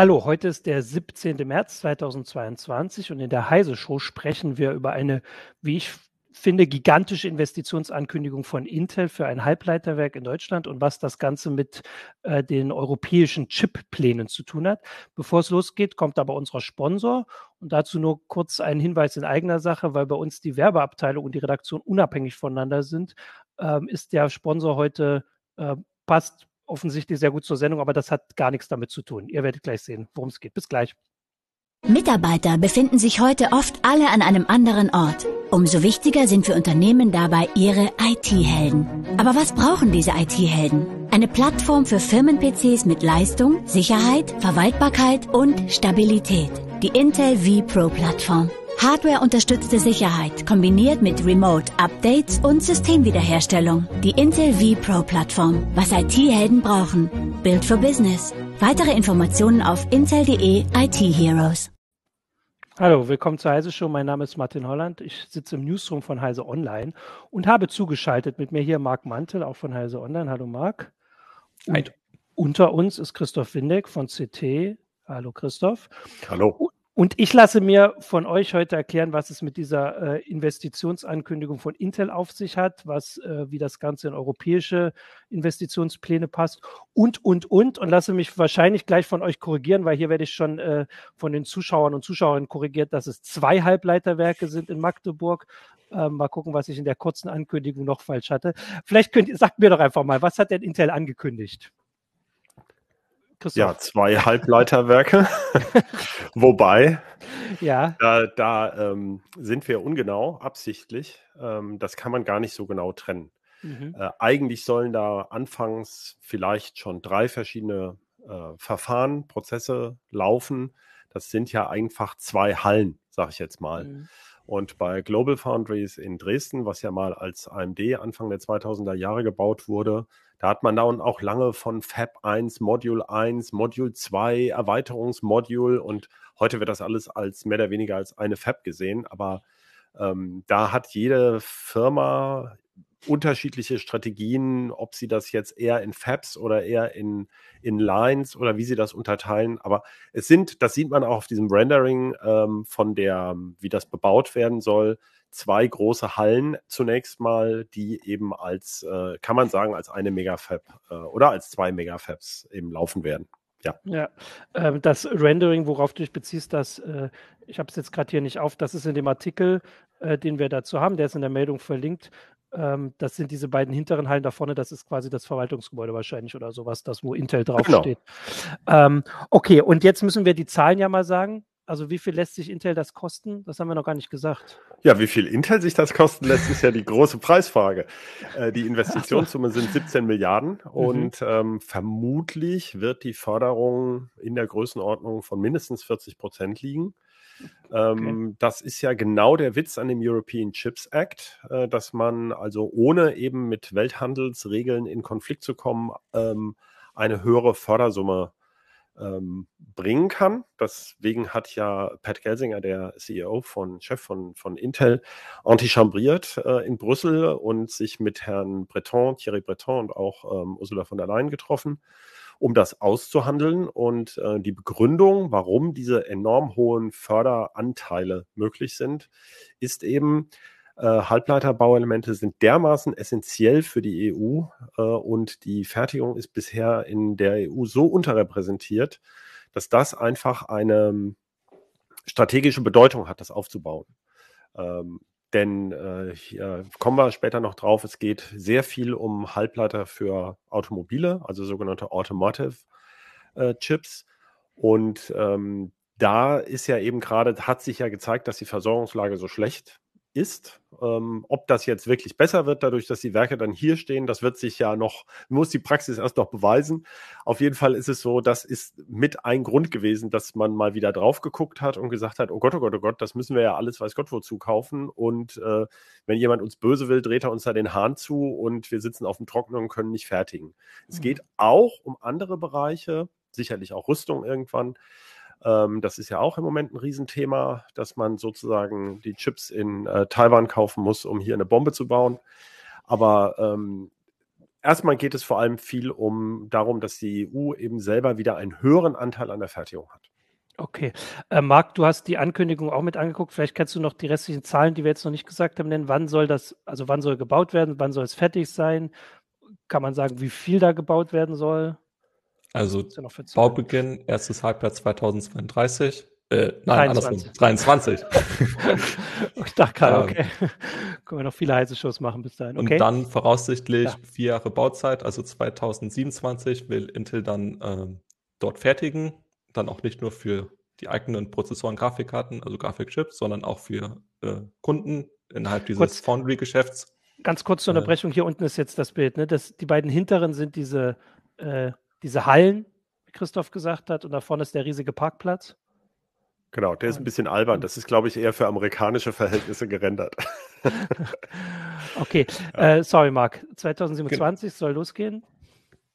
Hallo, heute ist der 17. März 2022 und in der Heise Show sprechen wir über eine, wie ich finde, gigantische Investitionsankündigung von Intel für ein Halbleiterwerk in Deutschland und was das Ganze mit äh, den europäischen Chip-Plänen zu tun hat. Bevor es losgeht, kommt aber unser Sponsor und dazu nur kurz ein Hinweis in eigener Sache, weil bei uns die Werbeabteilung und die Redaktion unabhängig voneinander sind, ähm, ist der Sponsor heute äh, passt offensichtlich sehr gut zur Sendung, aber das hat gar nichts damit zu tun. Ihr werdet gleich sehen, worum es geht. Bis gleich. Mitarbeiter befinden sich heute oft alle an einem anderen Ort. Umso wichtiger sind für Unternehmen dabei ihre IT-Helden. Aber was brauchen diese IT-Helden? Eine Plattform für Firmen-PCs mit Leistung, Sicherheit, Verwaltbarkeit und Stabilität. Die Intel vPro Plattform. Hardware-unterstützte Sicherheit kombiniert mit Remote-Updates und Systemwiederherstellung. Die Intel vPro-Plattform. Was IT-Helden brauchen. Build for Business. Weitere Informationen auf intel.de IT Heroes. Hallo, willkommen zur Heise Show. Mein Name ist Martin Holland. Ich sitze im Newsroom von Heise Online und habe zugeschaltet mit mir hier Marc Mantel, auch von Heise Online. Hallo Marc. Und Hi. unter uns ist Christoph Windeck von CT. Hallo Christoph. Hallo. Und ich lasse mir von euch heute erklären, was es mit dieser äh, Investitionsankündigung von Intel auf sich hat, was, äh, wie das Ganze in europäische Investitionspläne passt und, und, und. Und lasse mich wahrscheinlich gleich von euch korrigieren, weil hier werde ich schon äh, von den Zuschauern und Zuschauerinnen korrigiert, dass es zwei Halbleiterwerke sind in Magdeburg. Ähm, mal gucken, was ich in der kurzen Ankündigung noch falsch hatte. Vielleicht könnt ihr, sagt mir doch einfach mal, was hat denn Intel angekündigt? Christoph. Ja, zwei Halbleiterwerke. Wobei, ja. da, da ähm, sind wir ungenau, absichtlich. Ähm, das kann man gar nicht so genau trennen. Mhm. Äh, eigentlich sollen da anfangs vielleicht schon drei verschiedene äh, Verfahren, Prozesse laufen. Das sind ja einfach zwei Hallen, sage ich jetzt mal. Mhm. Und bei Global Foundries in Dresden, was ja mal als AMD Anfang der 2000er Jahre gebaut wurde, da hat man dann auch lange von Fab 1, Module 1, Module 2, Erweiterungsmodule und heute wird das alles als mehr oder weniger als eine Fab gesehen. Aber ähm, da hat jede Firma unterschiedliche Strategien, ob sie das jetzt eher in Fabs oder eher in, in Lines oder wie sie das unterteilen. Aber es sind, das sieht man auch auf diesem Rendering ähm, von der, wie das bebaut werden soll, zwei große Hallen zunächst mal, die eben als, äh, kann man sagen, als eine Megafab äh, oder als zwei Megafabs eben laufen werden. Ja. Ja, äh, das Rendering, worauf du dich beziehst, das, äh, ich habe es jetzt gerade hier nicht auf, das ist in dem Artikel, äh, den wir dazu haben, der ist in der Meldung verlinkt. Ähm, das sind diese beiden hinteren Hallen da vorne, das ist quasi das Verwaltungsgebäude wahrscheinlich oder sowas, das, wo Intel draufsteht. Genau. Ähm, okay, und jetzt müssen wir die Zahlen ja mal sagen. Also wie viel lässt sich Intel das kosten? Das haben wir noch gar nicht gesagt. Ja, wie viel Intel sich das kosten lässt, ist ja die große Preisfrage. Äh, die Investitionssumme sind 17 Milliarden mhm. und ähm, vermutlich wird die Förderung in der Größenordnung von mindestens 40 Prozent liegen. Ähm, okay. Das ist ja genau der Witz an dem European Chips Act, äh, dass man also ohne eben mit Welthandelsregeln in Konflikt zu kommen, ähm, eine höhere Fördersumme ähm, bringen kann. Deswegen hat ja Pat Gelsinger, der CEO von Chef von, von Intel, antichambriert äh, in Brüssel und sich mit Herrn Breton, Thierry Breton und auch ähm, Ursula von der Leyen getroffen, um das auszuhandeln. Und äh, die Begründung, warum diese enorm hohen Förderanteile möglich sind, ist eben, äh, Halbleiterbauelemente sind dermaßen essentiell für die EU äh, und die Fertigung ist bisher in der EU so unterrepräsentiert, dass das einfach eine strategische Bedeutung hat, das aufzubauen. Ähm, denn äh, hier kommen wir später noch drauf, es geht sehr viel um Halbleiter für Automobile, also sogenannte Automotive äh, Chips. Und ähm, da ist ja eben gerade, hat sich ja gezeigt, dass die Versorgungslage so schlecht ist. Ähm, ob das jetzt wirklich besser wird, dadurch, dass die Werke dann hier stehen, das wird sich ja noch, muss die Praxis erst noch beweisen. Auf jeden Fall ist es so, das ist mit ein Grund gewesen, dass man mal wieder drauf geguckt hat und gesagt hat, oh Gott, oh Gott, oh Gott, das müssen wir ja alles, weiß Gott, wozu kaufen. Und äh, wenn jemand uns böse will, dreht er uns da den Hahn zu und wir sitzen auf dem Trockenen und können nicht fertigen. Mhm. Es geht auch um andere Bereiche, sicherlich auch Rüstung irgendwann. Ähm, das ist ja auch im Moment ein Riesenthema, dass man sozusagen die Chips in äh, Taiwan kaufen muss, um hier eine Bombe zu bauen. Aber ähm, erstmal geht es vor allem viel um darum, dass die EU eben selber wieder einen höheren Anteil an der Fertigung hat. Okay. Äh, Marc, du hast die Ankündigung auch mit angeguckt. Vielleicht kannst du noch die restlichen Zahlen, die wir jetzt noch nicht gesagt haben, nennen. Wann soll das, also wann soll gebaut werden? Wann soll es fertig sein? Kann man sagen, wie viel da gebaut werden soll? Also Baubeginn, erstes Halbjahr 2032. Äh, nein, 23. andersrum. 23. ich dachte gerade, okay. Können wir noch viele heiße Shows machen bis dahin. Okay. Und dann voraussichtlich ja. vier Jahre Bauzeit, also 2027 will Intel dann ähm, dort fertigen. Dann auch nicht nur für die eigenen Prozessoren, Grafikkarten, also Grafikchips, sondern auch für äh, Kunden innerhalb dieses Foundry-Geschäfts. Ganz kurz zur äh. Unterbrechung, hier unten ist jetzt das Bild. Ne? Das, die beiden hinteren sind diese, äh, diese Hallen, wie Christoph gesagt hat, und da vorne ist der riesige Parkplatz. Genau, der ist ein bisschen albern. Das ist, glaube ich, eher für amerikanische Verhältnisse gerendert. okay, ja. äh, sorry, Marc. 2027 Ge soll losgehen.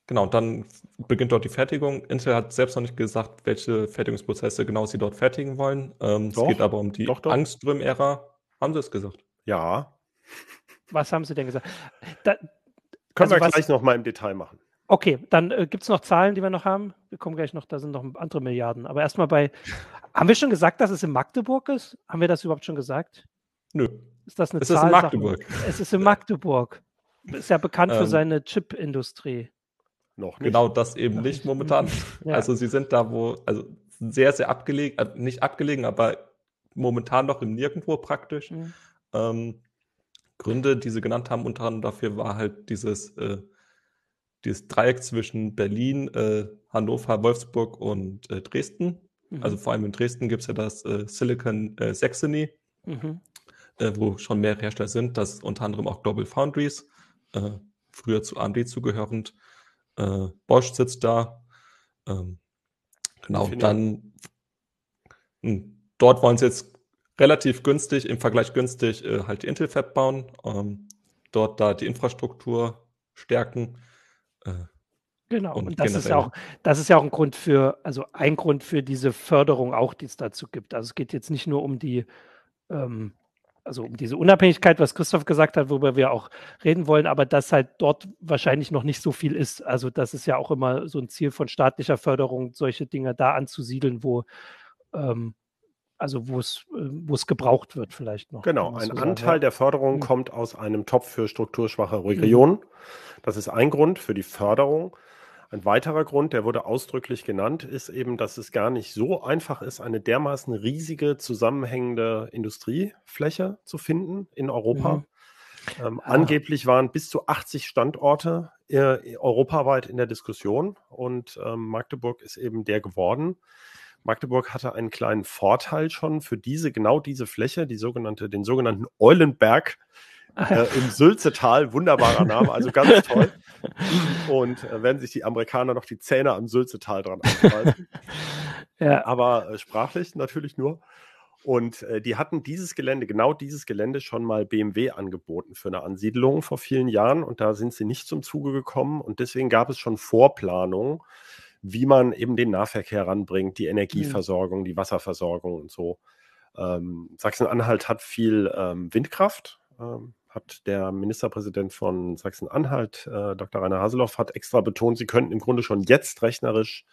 Genau, dann beginnt dort die Fertigung. Intel hat selbst noch nicht gesagt, welche Fertigungsprozesse genau sie dort fertigen wollen. Ähm, doch, es geht aber um die Angström-Ära. Haben sie es gesagt? Ja. Was haben sie denn gesagt? Da, Können also wir gleich nochmal im Detail machen. Okay, dann äh, gibt es noch Zahlen, die wir noch haben. Wir kommen gleich noch, da sind noch andere Milliarden. Aber erstmal bei, haben wir schon gesagt, dass es in Magdeburg ist? Haben wir das überhaupt schon gesagt? Nö. Ist das eine es Zahl? Es ist in Magdeburg. Es ist in Magdeburg. Ist ja bekannt für ähm, seine Chip-Industrie. Noch nicht. Genau das eben nicht momentan. Ja. Also sie sind da, wo, also sehr, sehr abgelegen, äh, nicht abgelegen, aber momentan noch im Nirgendwo praktisch. Mhm. Ähm, Gründe, die sie genannt haben, unter anderem dafür war halt dieses äh, dieses Dreieck zwischen Berlin, äh, Hannover, Wolfsburg und äh, Dresden. Mhm. Also vor allem in Dresden gibt es ja das äh, Silicon äh, Saxony, mhm. Äh, wo schon mehrere Hersteller sind. Das ist unter anderem auch Global Foundries, äh, früher zu AMD zugehörend. Bosch sitzt da. Ähm, genau, dann hm, dort wollen sie jetzt relativ günstig, im Vergleich günstig, halt die Intel Fab bauen. Ähm, dort da die Infrastruktur stärken äh, genau, und, und das ist ja auch, das ist ja auch ein Grund für, also ein Grund für diese Förderung auch, die es dazu gibt. Also es geht jetzt nicht nur um die, ähm, also um diese Unabhängigkeit, was Christoph gesagt hat, worüber wir auch reden wollen, aber dass halt dort wahrscheinlich noch nicht so viel ist. Also das ist ja auch immer so ein Ziel von staatlicher Förderung, solche Dinge da anzusiedeln, wo ähm, also wo es, äh, wo es gebraucht wird vielleicht noch. Genau, ein so Anteil sagen. der Förderung mhm. kommt aus einem Topf für strukturschwache mhm. Regionen. Das ist ein Grund für die Förderung. Ein weiterer Grund, der wurde ausdrücklich genannt, ist eben, dass es gar nicht so einfach ist, eine dermaßen riesige zusammenhängende Industriefläche zu finden in Europa. Mhm. Ähm, ah. Angeblich waren bis zu 80 Standorte äh, europaweit in der Diskussion und ähm, Magdeburg ist eben der geworden. Magdeburg hatte einen kleinen Vorteil schon für diese, genau diese Fläche, die sogenannte, den sogenannten Eulenberg ah, äh, im Sülzetal. Wunderbarer Name, also ganz toll. Und äh, werden sich die Amerikaner noch die Zähne am Sülzetal dran anfallen. ja. Aber äh, sprachlich natürlich nur. Und äh, die hatten dieses Gelände, genau dieses Gelände schon mal BMW angeboten für eine Ansiedlung vor vielen Jahren. Und da sind sie nicht zum Zuge gekommen. Und deswegen gab es schon Vorplanungen wie man eben den Nahverkehr ranbringt, die Energieversorgung, mhm. die Wasserversorgung und so. Ähm, Sachsen-Anhalt hat viel ähm, Windkraft, ähm, hat der Ministerpräsident von Sachsen-Anhalt, äh, Dr. Rainer Haseloff, hat extra betont, sie könnten im Grunde schon jetzt rechnerisch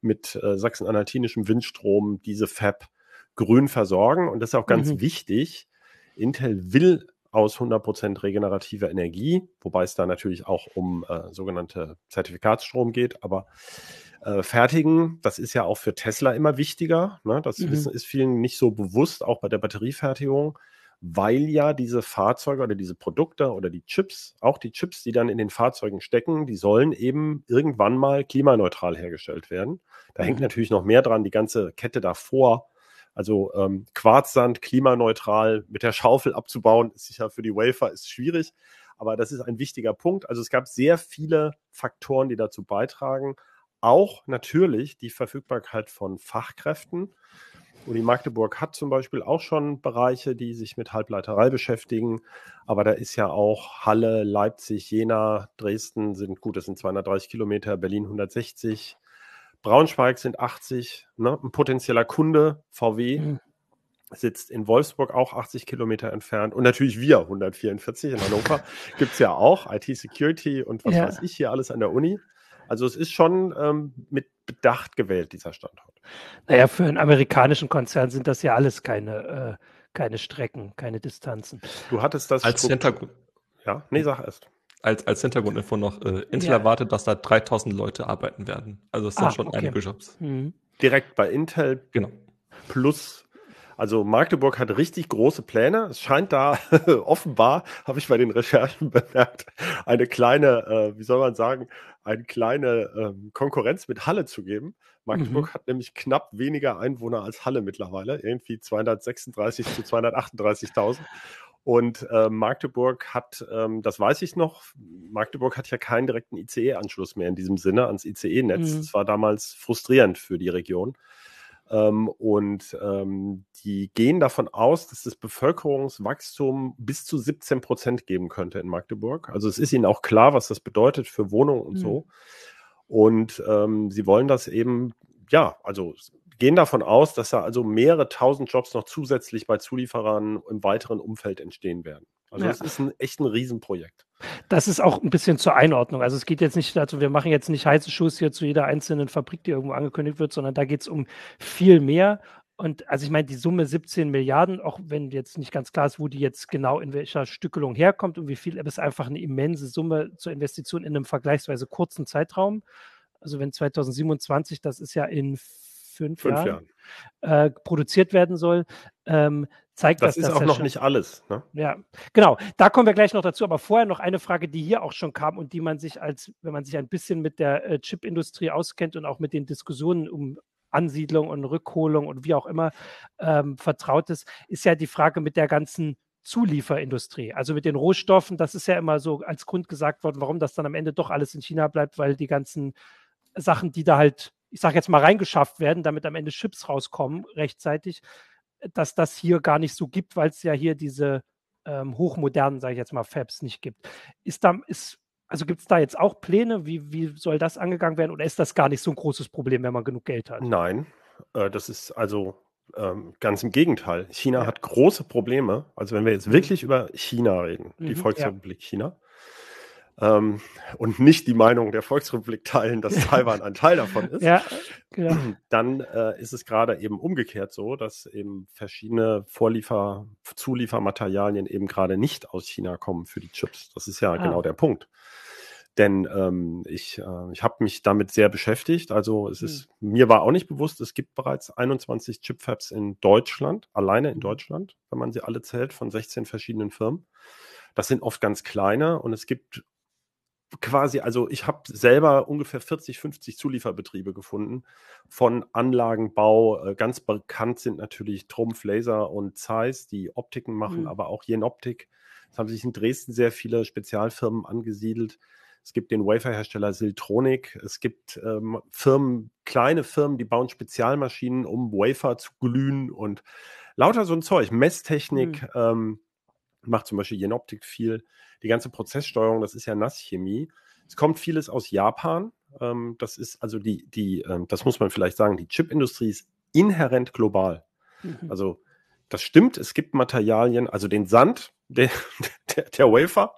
mit äh, sachsen-anhaltinischem Windstrom diese Fab grün versorgen. Und das ist auch ganz mhm. wichtig. Intel will aus 100% regenerativer Energie, wobei es da natürlich auch um äh, sogenannte Zertifikatsstrom geht, aber äh, fertigen. Das ist ja auch für Tesla immer wichtiger. Ne? Das mhm. Ist vielen nicht so bewusst, auch bei der Batteriefertigung, weil ja diese Fahrzeuge oder diese Produkte oder die Chips, auch die Chips, die dann in den Fahrzeugen stecken, die sollen eben irgendwann mal klimaneutral hergestellt werden. Da mhm. hängt natürlich noch mehr dran, die ganze Kette davor. Also ähm, Quarzsand klimaneutral mit der Schaufel abzubauen, ist sicher für die Wafer ist schwierig, aber das ist ein wichtiger Punkt. Also es gab sehr viele Faktoren, die dazu beitragen auch natürlich die Verfügbarkeit von Fachkräften. Uni Magdeburg hat zum Beispiel auch schon Bereiche, die sich mit Halbleiterei beschäftigen. Aber da ist ja auch Halle, Leipzig, Jena, Dresden sind gut, das sind 230 Kilometer, Berlin 160. Braunschweig sind 80, ne? ein potenzieller Kunde, VW, mhm. sitzt in Wolfsburg auch 80 Kilometer entfernt und natürlich wir 144 in Hannover gibt es ja auch, IT-Security und was ja. weiß ich hier alles an der Uni. Also es ist schon ähm, mit Bedacht gewählt, dieser Standort. Naja, für einen amerikanischen Konzern sind das ja alles keine, äh, keine Strecken, keine Distanzen. Du hattest das als Hintergrund. Ja, nee, sag erst. Als, als Hintergrundinfo noch, äh, Intel ja. erwartet, dass da 3000 Leute arbeiten werden. Also es sind ah, schon okay. einige Jobs. Mhm. Direkt bei Intel genau. plus also Magdeburg hat richtig große Pläne. Es scheint da offenbar, habe ich bei den Recherchen bemerkt, eine kleine, äh, wie soll man sagen, eine kleine ähm, Konkurrenz mit Halle zu geben. Magdeburg mhm. hat nämlich knapp weniger Einwohner als Halle mittlerweile, irgendwie 236 zu 238.000. Und äh, Magdeburg hat, ähm, das weiß ich noch, Magdeburg hat ja keinen direkten ICE-Anschluss mehr in diesem Sinne ans ICE-Netz. Mhm. Das war damals frustrierend für die Region. Ähm, und ähm, die gehen davon aus, dass das Bevölkerungswachstum bis zu 17 Prozent geben könnte in Magdeburg. Also es ist ihnen auch klar, was das bedeutet für Wohnungen und mhm. so. Und ähm, sie wollen das eben, ja, also gehen davon aus, dass da also mehrere tausend Jobs noch zusätzlich bei Zulieferern im weiteren Umfeld entstehen werden. Also es ist ein echt ein Riesenprojekt. Das ist auch ein bisschen zur Einordnung. Also es geht jetzt nicht dazu, wir machen jetzt nicht heiße Schuss hier zu jeder einzelnen Fabrik, die irgendwo angekündigt wird, sondern da geht es um viel mehr. Und also ich meine, die Summe 17 Milliarden, auch wenn jetzt nicht ganz klar ist, wo die jetzt genau in welcher Stückelung herkommt und wie viel, aber es ist einfach eine immense Summe zur Investition in einem vergleichsweise kurzen Zeitraum. Also wenn 2027, das ist ja in fünf, fünf Jahren, Jahren. Äh, produziert werden soll, ähm, zeigt das. Das ist auch noch nicht alles. Ne? Ja, genau. Da kommen wir gleich noch dazu. Aber vorher noch eine Frage, die hier auch schon kam und die man sich als, wenn man sich ein bisschen mit der äh, Chipindustrie auskennt und auch mit den Diskussionen um Ansiedlung und Rückholung und wie auch immer ähm, vertraut ist, ist ja die Frage mit der ganzen Zulieferindustrie, also mit den Rohstoffen. Das ist ja immer so als Grund gesagt worden, warum das dann am Ende doch alles in China bleibt, weil die ganzen Sachen, die da halt, ich sage jetzt mal, reingeschafft werden, damit am Ende Chips rauskommen rechtzeitig, dass das hier gar nicht so gibt, weil es ja hier diese ähm, hochmodernen, sage ich jetzt mal, Fabs nicht gibt. Ist da, ist, also gibt es da jetzt auch Pläne? Wie, wie soll das angegangen werden? Oder ist das gar nicht so ein großes Problem, wenn man genug Geld hat? Nein, äh, das ist also ähm, ganz im Gegenteil. China ja. hat große Probleme. Also wenn wir jetzt mhm. wirklich über China reden, mhm, die Volksrepublik ja. China, ähm, und nicht die Meinung der Volksrepublik teilen, dass Taiwan ein Teil davon ist, ja, genau. dann äh, ist es gerade eben umgekehrt so, dass eben verschiedene Vorliefer, Zuliefermaterialien eben gerade nicht aus China kommen für die Chips. Das ist ja ah. genau der Punkt. Denn ähm, ich, äh, ich habe mich damit sehr beschäftigt. Also es ist, hm. mir war auch nicht bewusst, es gibt bereits 21 Chipfabs in Deutschland, alleine in hm. Deutschland, wenn man sie alle zählt, von 16 verschiedenen Firmen. Das sind oft ganz kleine und es gibt quasi, also ich habe selber ungefähr 40, 50 Zulieferbetriebe gefunden von Anlagenbau. Äh, ganz bekannt sind natürlich Trumpf, Laser und Zeiss, die Optiken machen, mhm. aber auch Jenoptik. Es haben sich in Dresden sehr viele Spezialfirmen angesiedelt. Es gibt den Waferhersteller Siltronic. Es gibt ähm, Firmen, kleine Firmen, die bauen Spezialmaschinen, um Wafer zu glühen und lauter so ein Zeug. Messtechnik mhm. ähm, macht zum Beispiel Jenoptik viel die ganze Prozesssteuerung, das ist ja Nasschemie. Es kommt vieles aus Japan. Ähm, das ist also die, die, ähm, das muss man vielleicht sagen, die Chipindustrie ist inhärent global. Mhm. Also das stimmt, es gibt Materialien, also den Sand, der, der, der Wafer,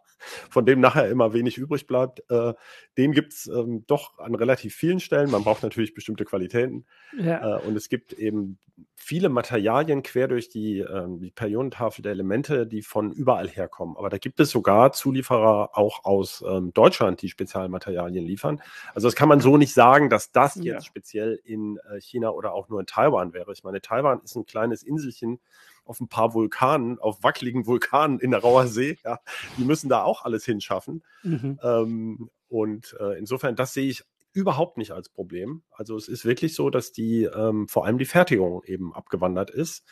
von dem nachher immer wenig übrig bleibt. Äh, den gibt es ähm, doch an relativ vielen Stellen. Man braucht natürlich bestimmte Qualitäten. Ja. Äh, und es gibt eben viele Materialien quer durch die, ähm, die Perionentafel der Elemente, die von überall herkommen. Aber da gibt es sogar Zulieferer auch aus ähm, Deutschland, die Spezialmaterialien liefern. Also das kann man so nicht sagen, dass das jetzt ja. speziell in äh, China oder auch nur in Taiwan wäre. Ich meine, Taiwan ist ein kleines Inselchen auf ein paar Vulkanen, auf wackeligen Vulkanen in der Rauer See. Ja, die müssen da auch alles hinschaffen. Mhm. Ähm, und äh, insofern, das sehe ich überhaupt nicht als Problem. Also es ist wirklich so, dass die ähm, vor allem die Fertigung eben abgewandert ist.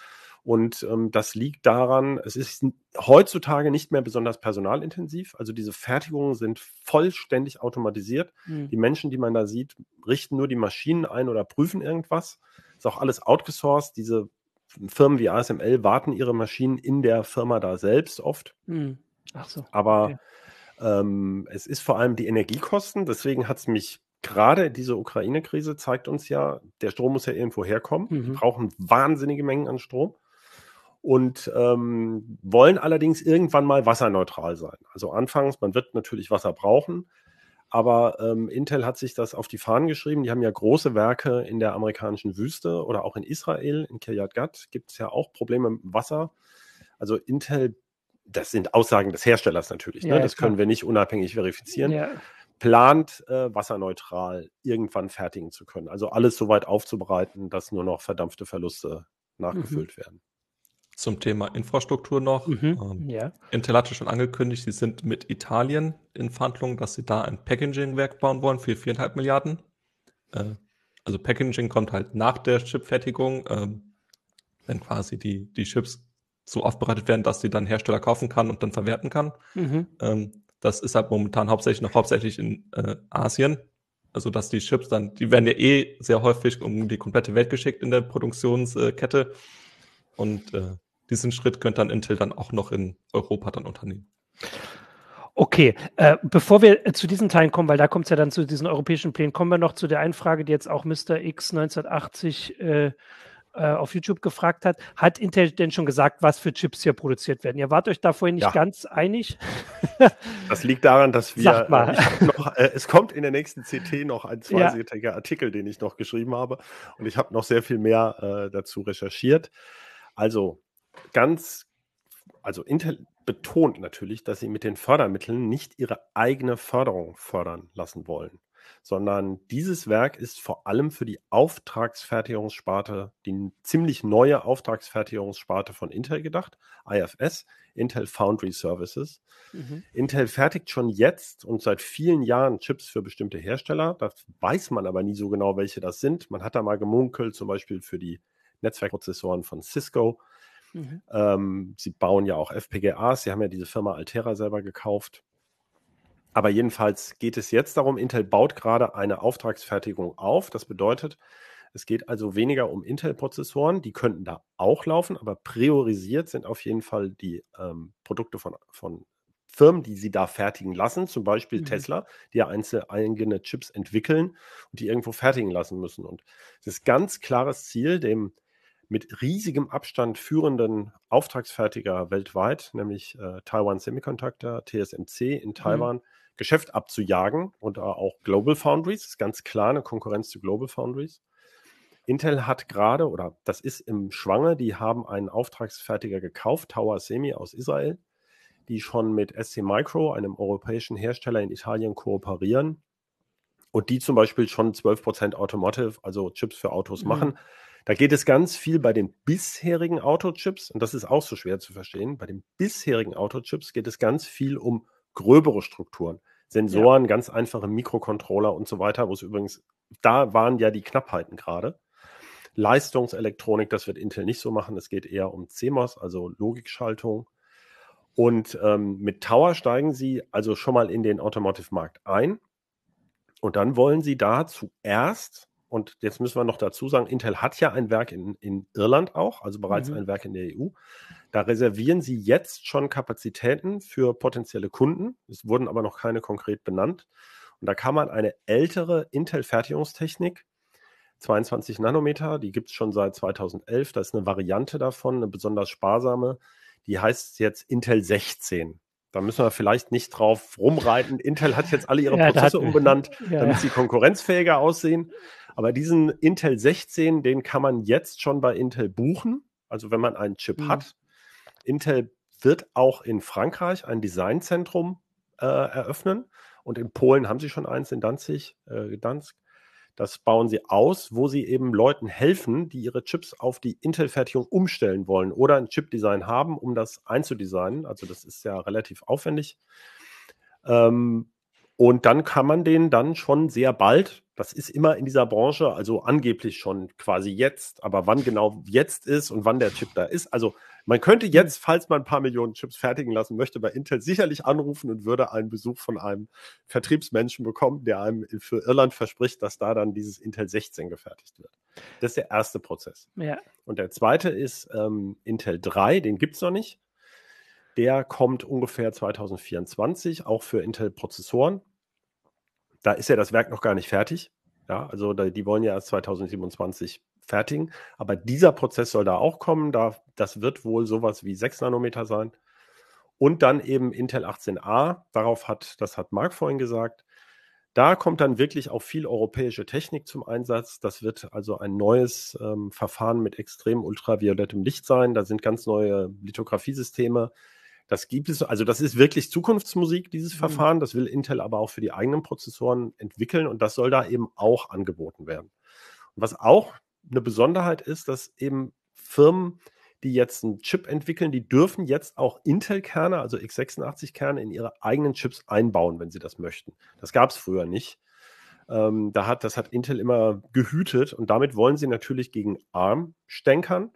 Und ähm, das liegt daran, es ist heutzutage nicht mehr besonders personalintensiv. Also diese Fertigungen sind vollständig automatisiert. Mhm. Die Menschen, die man da sieht, richten nur die Maschinen ein oder prüfen irgendwas. Ist auch alles outgesourced. Diese Firmen wie ASML warten ihre Maschinen in der Firma da selbst oft. Hm. Ach so. Aber okay. ähm, es ist vor allem die Energiekosten, deswegen hat es mich gerade diese Ukraine-Krise zeigt uns ja, der Strom muss ja irgendwo herkommen. Mhm. Die brauchen wahnsinnige Mengen an Strom und ähm, wollen allerdings irgendwann mal wasserneutral sein. Also anfangs, man wird natürlich Wasser brauchen, aber ähm, Intel hat sich das auf die Fahnen geschrieben. Die haben ja große Werke in der amerikanischen Wüste oder auch in Israel, in Kiryat Gat gibt es ja auch Probleme mit Wasser. Also Intel, das sind Aussagen des Herstellers natürlich, ne? ja, das können wir nicht unabhängig verifizieren. Ja plant, äh, wasserneutral irgendwann fertigen zu können. Also alles so weit aufzubereiten, dass nur noch verdampfte Verluste nachgefüllt mhm. werden. Zum Thema Infrastruktur noch. Mhm, ähm, ja. Intel hatte schon angekündigt, sie sind mit Italien in Verhandlungen, dass sie da ein Packaging-Werk bauen wollen für viereinhalb Milliarden. Äh, also Packaging kommt halt nach der Chipfertigung, äh, wenn quasi die, die Chips so aufbereitet werden, dass sie dann Hersteller kaufen kann und dann verwerten kann. Mhm. Ähm, das ist halt momentan hauptsächlich noch hauptsächlich in äh, Asien. Also dass die Chips dann, die werden ja eh sehr häufig um die komplette Welt geschickt in der Produktionskette. Und äh, diesen Schritt könnte dann Intel dann auch noch in Europa dann unternehmen. Okay, äh, bevor wir zu diesen Teilen kommen, weil da kommt es ja dann zu diesen europäischen Plänen, kommen wir noch zu der einen Frage, die jetzt auch Mr. X 1980 äh, äh, auf YouTube gefragt hat, hat Intel denn schon gesagt, was für Chips hier produziert werden? Ihr wart euch da vorhin nicht ja. ganz einig. das liegt daran, dass wir, äh, noch, äh, es kommt in der nächsten CT noch ein zweiseitiger ja. Artikel, den ich noch geschrieben habe und ich habe noch sehr viel mehr äh, dazu recherchiert. Also ganz, also Intel betont natürlich, dass sie mit den Fördermitteln nicht ihre eigene Förderung fördern lassen wollen sondern dieses Werk ist vor allem für die Auftragsfertigungssparte, die ziemlich neue Auftragsfertigungssparte von Intel gedacht, IFS, Intel Foundry Services. Mhm. Intel fertigt schon jetzt und seit vielen Jahren Chips für bestimmte Hersteller. Das weiß man aber nie so genau, welche das sind. Man hat da mal gemunkelt, zum Beispiel für die Netzwerkprozessoren von Cisco. Mhm. Ähm, sie bauen ja auch FPGAs. Sie haben ja diese Firma Altera selber gekauft. Aber jedenfalls geht es jetzt darum, Intel baut gerade eine Auftragsfertigung auf. Das bedeutet, es geht also weniger um Intel-Prozessoren, die könnten da auch laufen, aber priorisiert sind auf jeden Fall die ähm, Produkte von, von Firmen, die sie da fertigen lassen, zum Beispiel mhm. Tesla, die ja einzelne eigene Chips entwickeln und die irgendwo fertigen lassen müssen. Und es ist ganz klares Ziel, dem mit riesigem Abstand führenden Auftragsfertiger weltweit, nämlich äh, Taiwan Semiconductor, TSMC in mhm. Taiwan, mhm Geschäft abzujagen und auch Global Foundries, das ist ganz klar eine Konkurrenz zu Global Foundries. Intel hat gerade, oder das ist im Schwange, die haben einen Auftragsfertiger gekauft, Tower Semi aus Israel, die schon mit SC Micro, einem europäischen Hersteller in Italien, kooperieren und die zum Beispiel schon 12% Automotive, also Chips für Autos mhm. machen. Da geht es ganz viel bei den bisherigen Autochips, und das ist auch so schwer zu verstehen, bei den bisherigen Autochips geht es ganz viel um gröbere Strukturen. Sensoren, ja. ganz einfache Mikrocontroller und so weiter, wo es übrigens, da waren ja die Knappheiten gerade. Leistungselektronik, das wird Intel nicht so machen. Es geht eher um CMOS, also Logikschaltung. Und ähm, mit Tower steigen sie also schon mal in den Automotive-Markt ein. Und dann wollen sie da zuerst, und jetzt müssen wir noch dazu sagen, Intel hat ja ein Werk in, in Irland auch, also bereits mhm. ein Werk in der EU. Da reservieren sie jetzt schon Kapazitäten für potenzielle Kunden. Es wurden aber noch keine konkret benannt. Und da kann man eine ältere Intel-Fertigungstechnik, 22 Nanometer, die gibt es schon seit 2011. Da ist eine Variante davon, eine besonders sparsame. Die heißt jetzt Intel 16. Da müssen wir vielleicht nicht drauf rumreiten. Intel hat jetzt alle ihre ja, Prozesse umbenannt, ja, damit sie konkurrenzfähiger aussehen. Aber diesen Intel 16, den kann man jetzt schon bei Intel buchen. Also wenn man einen Chip mhm. hat, Intel wird auch in Frankreich ein Designzentrum äh, eröffnen und in Polen haben sie schon eins in Danzig, äh, Danzig. Das bauen sie aus, wo sie eben Leuten helfen, die ihre Chips auf die Intel-Fertigung umstellen wollen oder ein Chip-Design haben, um das einzudesignen. Also das ist ja relativ aufwendig. Ähm, und dann kann man den dann schon sehr bald das ist immer in dieser Branche, also angeblich schon quasi jetzt, aber wann genau jetzt ist und wann der Chip da ist. Also man könnte jetzt, falls man ein paar Millionen Chips fertigen lassen möchte, bei Intel sicherlich anrufen und würde einen Besuch von einem Vertriebsmenschen bekommen, der einem für Irland verspricht, dass da dann dieses Intel 16 gefertigt wird. Das ist der erste Prozess. Ja. Und der zweite ist ähm, Intel 3, den gibt es noch nicht. Der kommt ungefähr 2024, auch für Intel-Prozessoren. Da ist ja das Werk noch gar nicht fertig. Ja, also die wollen ja erst 2027 fertigen. Aber dieser Prozess soll da auch kommen. Da, das wird wohl sowas wie 6 Nanometer sein. Und dann eben Intel 18a. Darauf hat, das hat Marc vorhin gesagt, da kommt dann wirklich auch viel europäische Technik zum Einsatz. Das wird also ein neues ähm, Verfahren mit extrem ultraviolettem Licht sein. Da sind ganz neue Lithografiesysteme. Das gibt es, also das ist wirklich Zukunftsmusik, dieses mhm. Verfahren. Das will Intel aber auch für die eigenen Prozessoren entwickeln und das soll da eben auch angeboten werden. Und was auch eine Besonderheit ist, dass eben Firmen, die jetzt einen Chip entwickeln, die dürfen jetzt auch Intel-Kerne, also x86-Kerne, in ihre eigenen Chips einbauen, wenn sie das möchten. Das gab es früher nicht. Ähm, da hat, das hat Intel immer gehütet und damit wollen sie natürlich gegen ARM stänkern.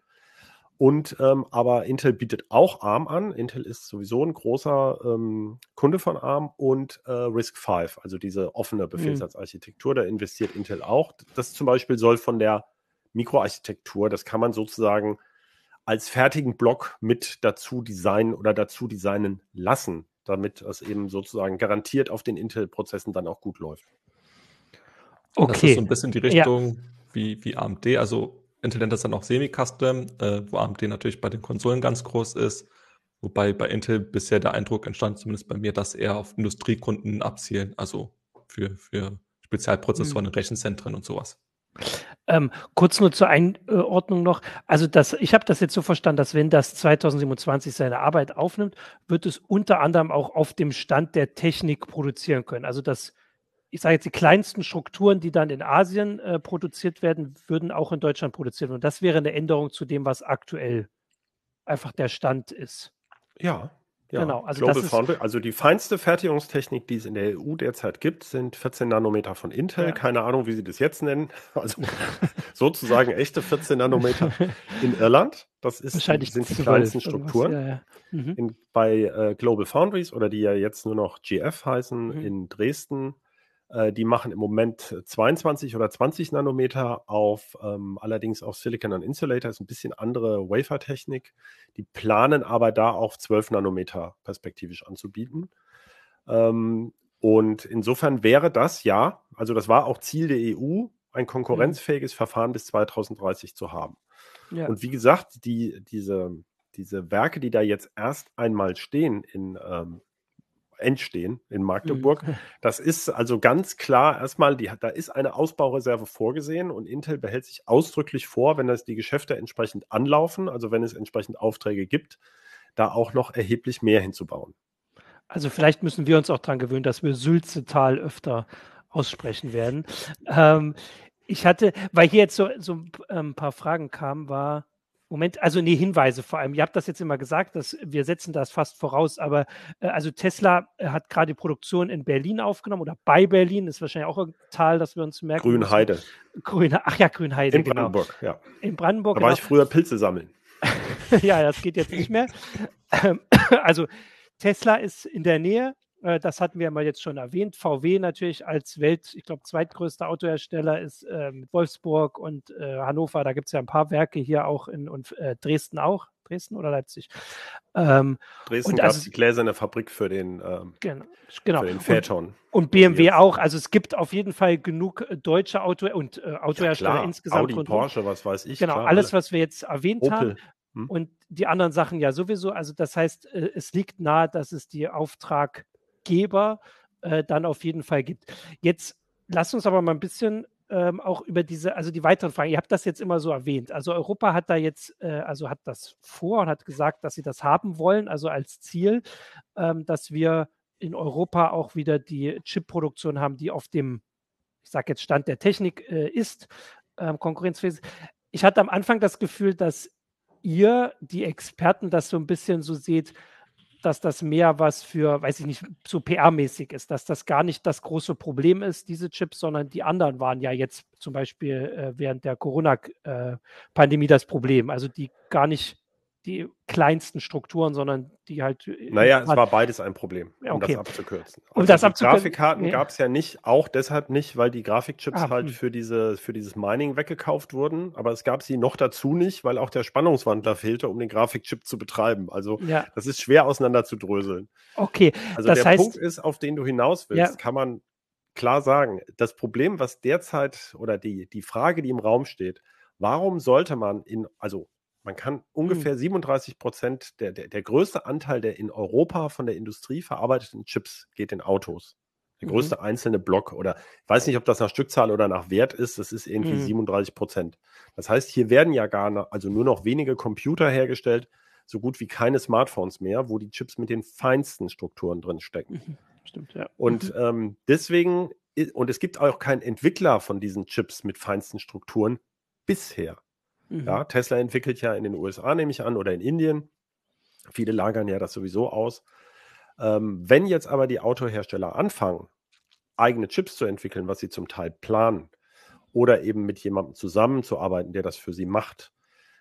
Und ähm, aber Intel bietet auch ARM an. Intel ist sowieso ein großer ähm, Kunde von ARM und äh, RISC-V, also diese offene mhm. Befehlssatzarchitektur, da investiert Intel auch. Das zum Beispiel soll von der Mikroarchitektur, das kann man sozusagen als fertigen Block mit dazu designen oder dazu designen lassen, damit es eben sozusagen garantiert auf den Intel-Prozessen dann auch gut läuft. Okay. Das ist so ein bisschen die Richtung ja. wie, wie AMD. Also Intel nennt das dann auch Semi-Custom, äh, wo AMD natürlich bei den Konsolen ganz groß ist. Wobei bei Intel bisher der Eindruck entstand, zumindest bei mir, dass eher auf Industriekunden abzielen, also für, für Spezialprozessoren mhm. in Rechenzentren und sowas. Ähm, kurz nur zur Einordnung noch. Also das, ich habe das jetzt so verstanden, dass wenn das 2027 seine Arbeit aufnimmt, wird es unter anderem auch auf dem Stand der Technik produzieren können. Also das, ich sage jetzt, die kleinsten Strukturen, die dann in Asien äh, produziert werden, würden auch in Deutschland produziert werden. Und das wäre eine Änderung zu dem, was aktuell einfach der Stand ist. Ja, ja, genau, also, Global Foundry, also die feinste Fertigungstechnik, die es in der EU derzeit gibt, sind 14 Nanometer von Intel. Ja. Keine Ahnung, wie sie das jetzt nennen. Also sozusagen echte 14 Nanometer in Irland. Das ist, Wahrscheinlich sind die kleinsten Strukturen. Ja, ja. Mhm. In, bei äh, Global Foundries oder die ja jetzt nur noch GF heißen, mhm. in Dresden die machen im Moment 22 oder 20 Nanometer auf, ähm, allerdings auf Silicon und Insulator, ist ein bisschen andere Wafer-Technik. Die planen aber da auf 12 Nanometer perspektivisch anzubieten. Ähm, und insofern wäre das ja, also das war auch Ziel der EU, ein konkurrenzfähiges mhm. Verfahren bis 2030 zu haben. Ja. Und wie gesagt, die, diese, diese Werke, die da jetzt erst einmal stehen in ähm, entstehen in Magdeburg. Mhm. Das ist also ganz klar erstmal, die, da ist eine Ausbaureserve vorgesehen und Intel behält sich ausdrücklich vor, wenn das die Geschäfte entsprechend anlaufen, also wenn es entsprechend Aufträge gibt, da auch noch erheblich mehr hinzubauen. Also vielleicht müssen wir uns auch daran gewöhnen, dass wir Sülzetal öfter aussprechen werden. Ähm, ich hatte, weil hier jetzt so, so ein ähm, paar Fragen kamen, war, Moment, also nee, Hinweise vor allem. Ihr habt das jetzt immer gesagt, dass wir setzen das fast voraus, aber äh, also Tesla äh, hat gerade die Produktion in Berlin aufgenommen oder bei Berlin, ist wahrscheinlich auch ein Tal, das wir uns merken. Grünheide. Grüne, ach ja, Grünheide. In genau. Brandenburg, ja. In Brandenburg. Da war genau. ich früher Pilze sammeln. ja, das geht jetzt nicht mehr. also Tesla ist in der Nähe, äh, das hatten wir mal jetzt schon erwähnt. VW natürlich als Welt, ich glaube, zweitgrößter Autohersteller ist äh, Wolfsburg und äh, Hannover. Da gibt es ja ein paar Werke hier auch in und äh, Dresden auch. Dresden oder Leipzig? Ähm, Dresden gab es also, die gläserne Fabrik für den, ähm, genau, genau. Für den Phaeton. Und, und BMW auch. Also es gibt auf jeden Fall genug äh, deutsche Auto und äh, Autohersteller ja, insgesamt. Audi, Porsche, was weiß ich. Genau, klar, alles, alle. was wir jetzt erwähnt Opel. haben. Hm? Und die anderen Sachen ja sowieso. Also das heißt, es liegt nahe, dass es die Auftrag Geber äh, dann auf jeden Fall gibt. Jetzt lasst uns aber mal ein bisschen ähm, auch über diese, also die weiteren Fragen. Ihr habt das jetzt immer so erwähnt. Also Europa hat da jetzt, äh, also hat das vor und hat gesagt, dass sie das haben wollen, also als Ziel, ähm, dass wir in Europa auch wieder die Chip-Produktion haben, die auf dem, ich sage jetzt Stand der Technik äh, ist, ähm, konkurrenzfähig. Ich hatte am Anfang das Gefühl, dass ihr, die Experten, das so ein bisschen so seht, dass das mehr was für, weiß ich nicht, so PR-mäßig ist, dass das gar nicht das große Problem ist, diese Chips, sondern die anderen waren ja jetzt zum Beispiel äh, während der Corona-Pandemie äh, das Problem. Also die gar nicht die kleinsten Strukturen, sondern die halt. Äh, naja, es war beides ein Problem, um okay. das abzukürzen. Also um das abzukürzen. Grafikkarten nee. gab es ja nicht, auch deshalb nicht, weil die Grafikchips ah, halt hm. für, diese, für dieses Mining weggekauft wurden. Aber es gab sie noch dazu nicht, weil auch der Spannungswandler fehlte, um den Grafikchip zu betreiben. Also ja. das ist schwer auseinander zu dröseln. Okay. Also der heißt, Punkt ist, auf den du hinaus willst, ja. kann man klar sagen, das Problem, was derzeit oder die, die Frage, die im Raum steht, warum sollte man in, also man kann ungefähr 37 Prozent, der, der, der größte Anteil der in Europa von der Industrie verarbeiteten Chips geht in Autos. Der mhm. größte mhm. einzelne Block oder ich weiß nicht, ob das nach Stückzahl oder nach Wert ist, das ist irgendwie mhm. 37 Prozent. Das heißt, hier werden ja gar noch, also nur noch wenige Computer hergestellt, so gut wie keine Smartphones mehr, wo die Chips mit den feinsten Strukturen drin stecken. Mhm. Stimmt, ja. Und mhm. ähm, deswegen, und es gibt auch keinen Entwickler von diesen Chips mit feinsten Strukturen bisher. Mhm. Ja, Tesla entwickelt ja in den USA, nehme ich an, oder in Indien. Viele lagern ja das sowieso aus. Ähm, wenn jetzt aber die Autohersteller anfangen, eigene Chips zu entwickeln, was sie zum Teil planen, oder eben mit jemandem zusammenzuarbeiten, der das für sie macht,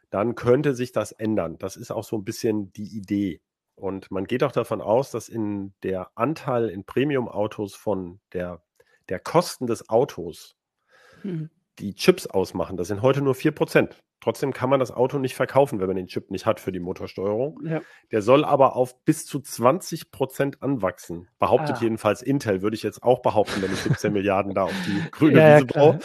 dann könnte sich das ändern. Das ist auch so ein bisschen die Idee. Und man geht auch davon aus, dass in der Anteil in Premium-Autos von der, der Kosten des Autos mhm. die Chips ausmachen. Das sind heute nur 4%. Trotzdem kann man das Auto nicht verkaufen, wenn man den Chip nicht hat für die Motorsteuerung. Ja. Der soll aber auf bis zu 20 Prozent anwachsen. Behauptet ah. jedenfalls Intel, würde ich jetzt auch behaupten, wenn ich 17 Milliarden da auf die grüne ja, Wiese brauche.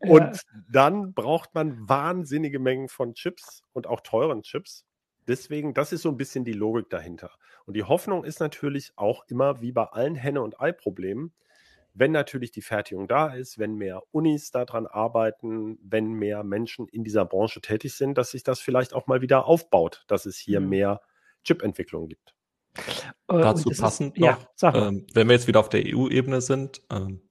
Und ja. dann braucht man wahnsinnige Mengen von Chips und auch teuren Chips. Deswegen, das ist so ein bisschen die Logik dahinter. Und die Hoffnung ist natürlich auch immer wie bei allen Henne- und Ei-Problemen, wenn natürlich die Fertigung da ist, wenn mehr Unis daran arbeiten, wenn mehr Menschen in dieser Branche tätig sind, dass sich das vielleicht auch mal wieder aufbaut, dass es hier mhm. mehr Chip-Entwicklung gibt. Äh, Dazu passend ist, noch, ja, ähm, wenn wir jetzt wieder auf der EU-Ebene sind, ähm,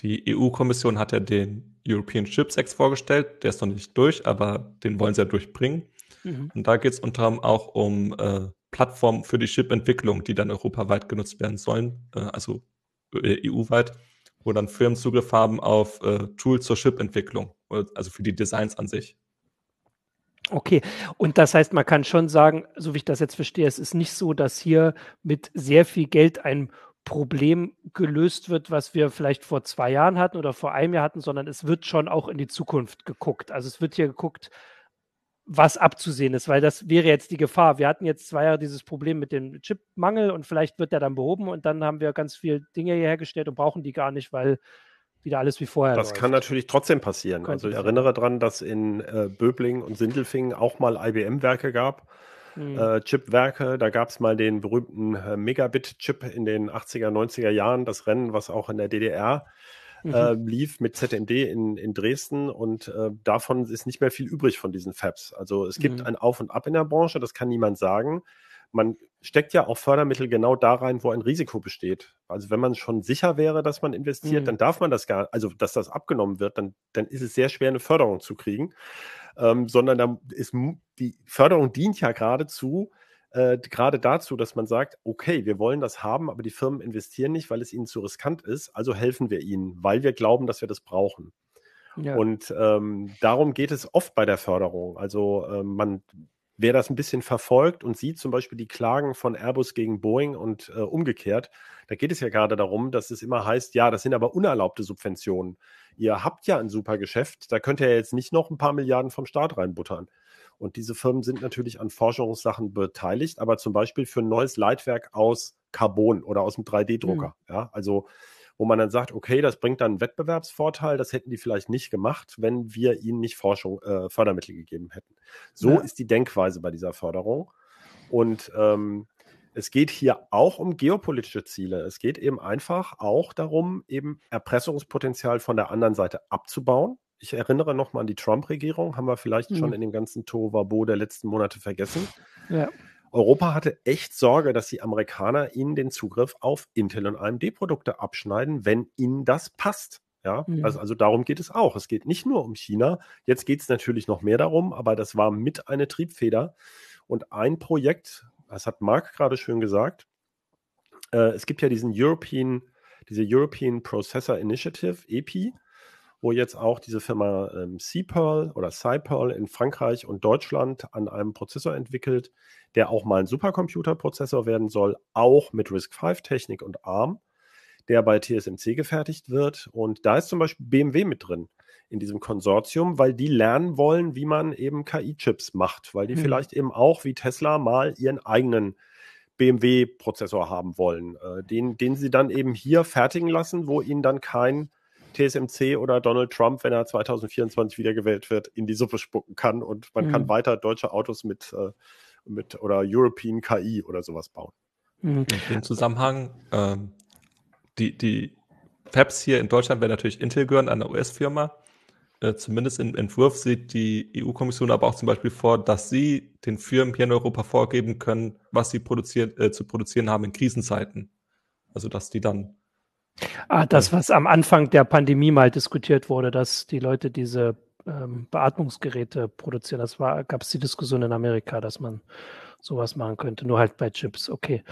die EU-Kommission hat ja den European Chips Act vorgestellt, der ist noch nicht durch, aber den wollen sie ja durchbringen. Mhm. Und da geht es unter anderem auch um äh, Plattformen für die Chip-Entwicklung, die dann europaweit genutzt werden sollen, äh, also EU-weit, wo dann Firmen Zugriff haben auf äh, Tools zur Chip-Entwicklung, also für die Designs an sich. Okay, und das heißt, man kann schon sagen, so wie ich das jetzt verstehe, es ist nicht so, dass hier mit sehr viel Geld ein Problem gelöst wird, was wir vielleicht vor zwei Jahren hatten oder vor einem Jahr hatten, sondern es wird schon auch in die Zukunft geguckt. Also es wird hier geguckt, was abzusehen ist, weil das wäre jetzt die Gefahr. Wir hatten jetzt zwei Jahre dieses Problem mit dem Chipmangel und vielleicht wird der dann behoben und dann haben wir ganz viele Dinge hier hergestellt und brauchen die gar nicht, weil wieder alles wie vorher. Das läuft. kann natürlich trotzdem passieren. Könnte also ich erinnere daran, dass in äh, Böbling und Sindelfingen auch mal IBM-Werke gab. Mhm. Äh, Chipwerke, da gab es mal den berühmten äh, Megabit-Chip in den 80er, 90er Jahren, das Rennen, was auch in der DDR mhm. äh, lief mit ZMD in, in Dresden und äh, davon ist nicht mehr viel übrig von diesen Fabs. Also es gibt mhm. ein Auf und Ab in der Branche, das kann niemand sagen. Man steckt ja auch Fördermittel genau da rein, wo ein Risiko besteht. Also wenn man schon sicher wäre, dass man investiert, mhm. dann darf man das gar, also dass das abgenommen wird, dann, dann ist es sehr schwer, eine Förderung zu kriegen. Ähm, sondern da ist die Förderung dient ja geradezu, äh, gerade dazu, dass man sagt, okay, wir wollen das haben, aber die Firmen investieren nicht, weil es ihnen zu riskant ist, also helfen wir ihnen, weil wir glauben, dass wir das brauchen. Ja. Und ähm, darum geht es oft bei der Förderung. Also ähm, man, wer das ein bisschen verfolgt und sieht zum Beispiel die Klagen von Airbus gegen Boeing und äh, umgekehrt, da geht es ja gerade darum, dass es immer heißt, ja, das sind aber unerlaubte Subventionen. Ihr habt ja ein super Geschäft, da könnt ihr ja jetzt nicht noch ein paar Milliarden vom Staat reinbuttern. Und diese Firmen sind natürlich an Forschungssachen beteiligt, aber zum Beispiel für ein neues Leitwerk aus Carbon oder aus einem 3D-Drucker. Mhm. Ja, also wo man dann sagt, okay, das bringt dann einen Wettbewerbsvorteil, das hätten die vielleicht nicht gemacht, wenn wir ihnen nicht Forschung, äh, Fördermittel gegeben hätten. So ja. ist die Denkweise bei dieser Förderung. Und ähm, es geht hier auch um geopolitische Ziele. Es geht eben einfach auch darum, eben Erpressungspotenzial von der anderen Seite abzubauen ich erinnere nochmal an die Trump-Regierung, haben wir vielleicht mhm. schon in dem ganzen Tovabo der letzten Monate vergessen. Ja. Europa hatte echt Sorge, dass die Amerikaner ihnen den Zugriff auf Intel und AMD-Produkte abschneiden, wenn ihnen das passt. Ja, mhm. also, also darum geht es auch. Es geht nicht nur um China. Jetzt geht es natürlich noch mehr darum, aber das war mit eine Triebfeder. Und ein Projekt, das hat Marc gerade schön gesagt, äh, es gibt ja diesen European, diese European Processor Initiative, EPI wo jetzt auch diese Firma ähm, CPearl oder CyPearl in Frankreich und Deutschland an einem Prozessor entwickelt, der auch mal ein Supercomputerprozessor werden soll, auch mit RISC-V-Technik und ARM, der bei TSMC gefertigt wird. Und da ist zum Beispiel BMW mit drin in diesem Konsortium, weil die lernen wollen, wie man eben KI-Chips macht, weil die hm. vielleicht eben auch wie Tesla mal ihren eigenen BMW-Prozessor haben wollen, äh, den, den sie dann eben hier fertigen lassen, wo ihnen dann kein TSMC oder Donald Trump, wenn er 2024 wiedergewählt wird, in die Suppe spucken kann und man mhm. kann weiter deutsche Autos mit, äh, mit oder European KI oder sowas bauen. Mhm. In dem Zusammenhang, ähm, die, die Fabs hier in Deutschland werden natürlich Intel gehören, eine US-Firma. Äh, zumindest im Entwurf sieht die EU-Kommission aber auch zum Beispiel vor, dass sie den Firmen hier in Europa vorgeben können, was sie produziert, äh, zu produzieren haben in Krisenzeiten. Also dass die dann. Ah, das, was am Anfang der Pandemie mal diskutiert wurde, dass die Leute diese ähm, Beatmungsgeräte produzieren. Das war, gab es die Diskussion in Amerika, dass man sowas machen könnte, nur halt bei Chips. Okay.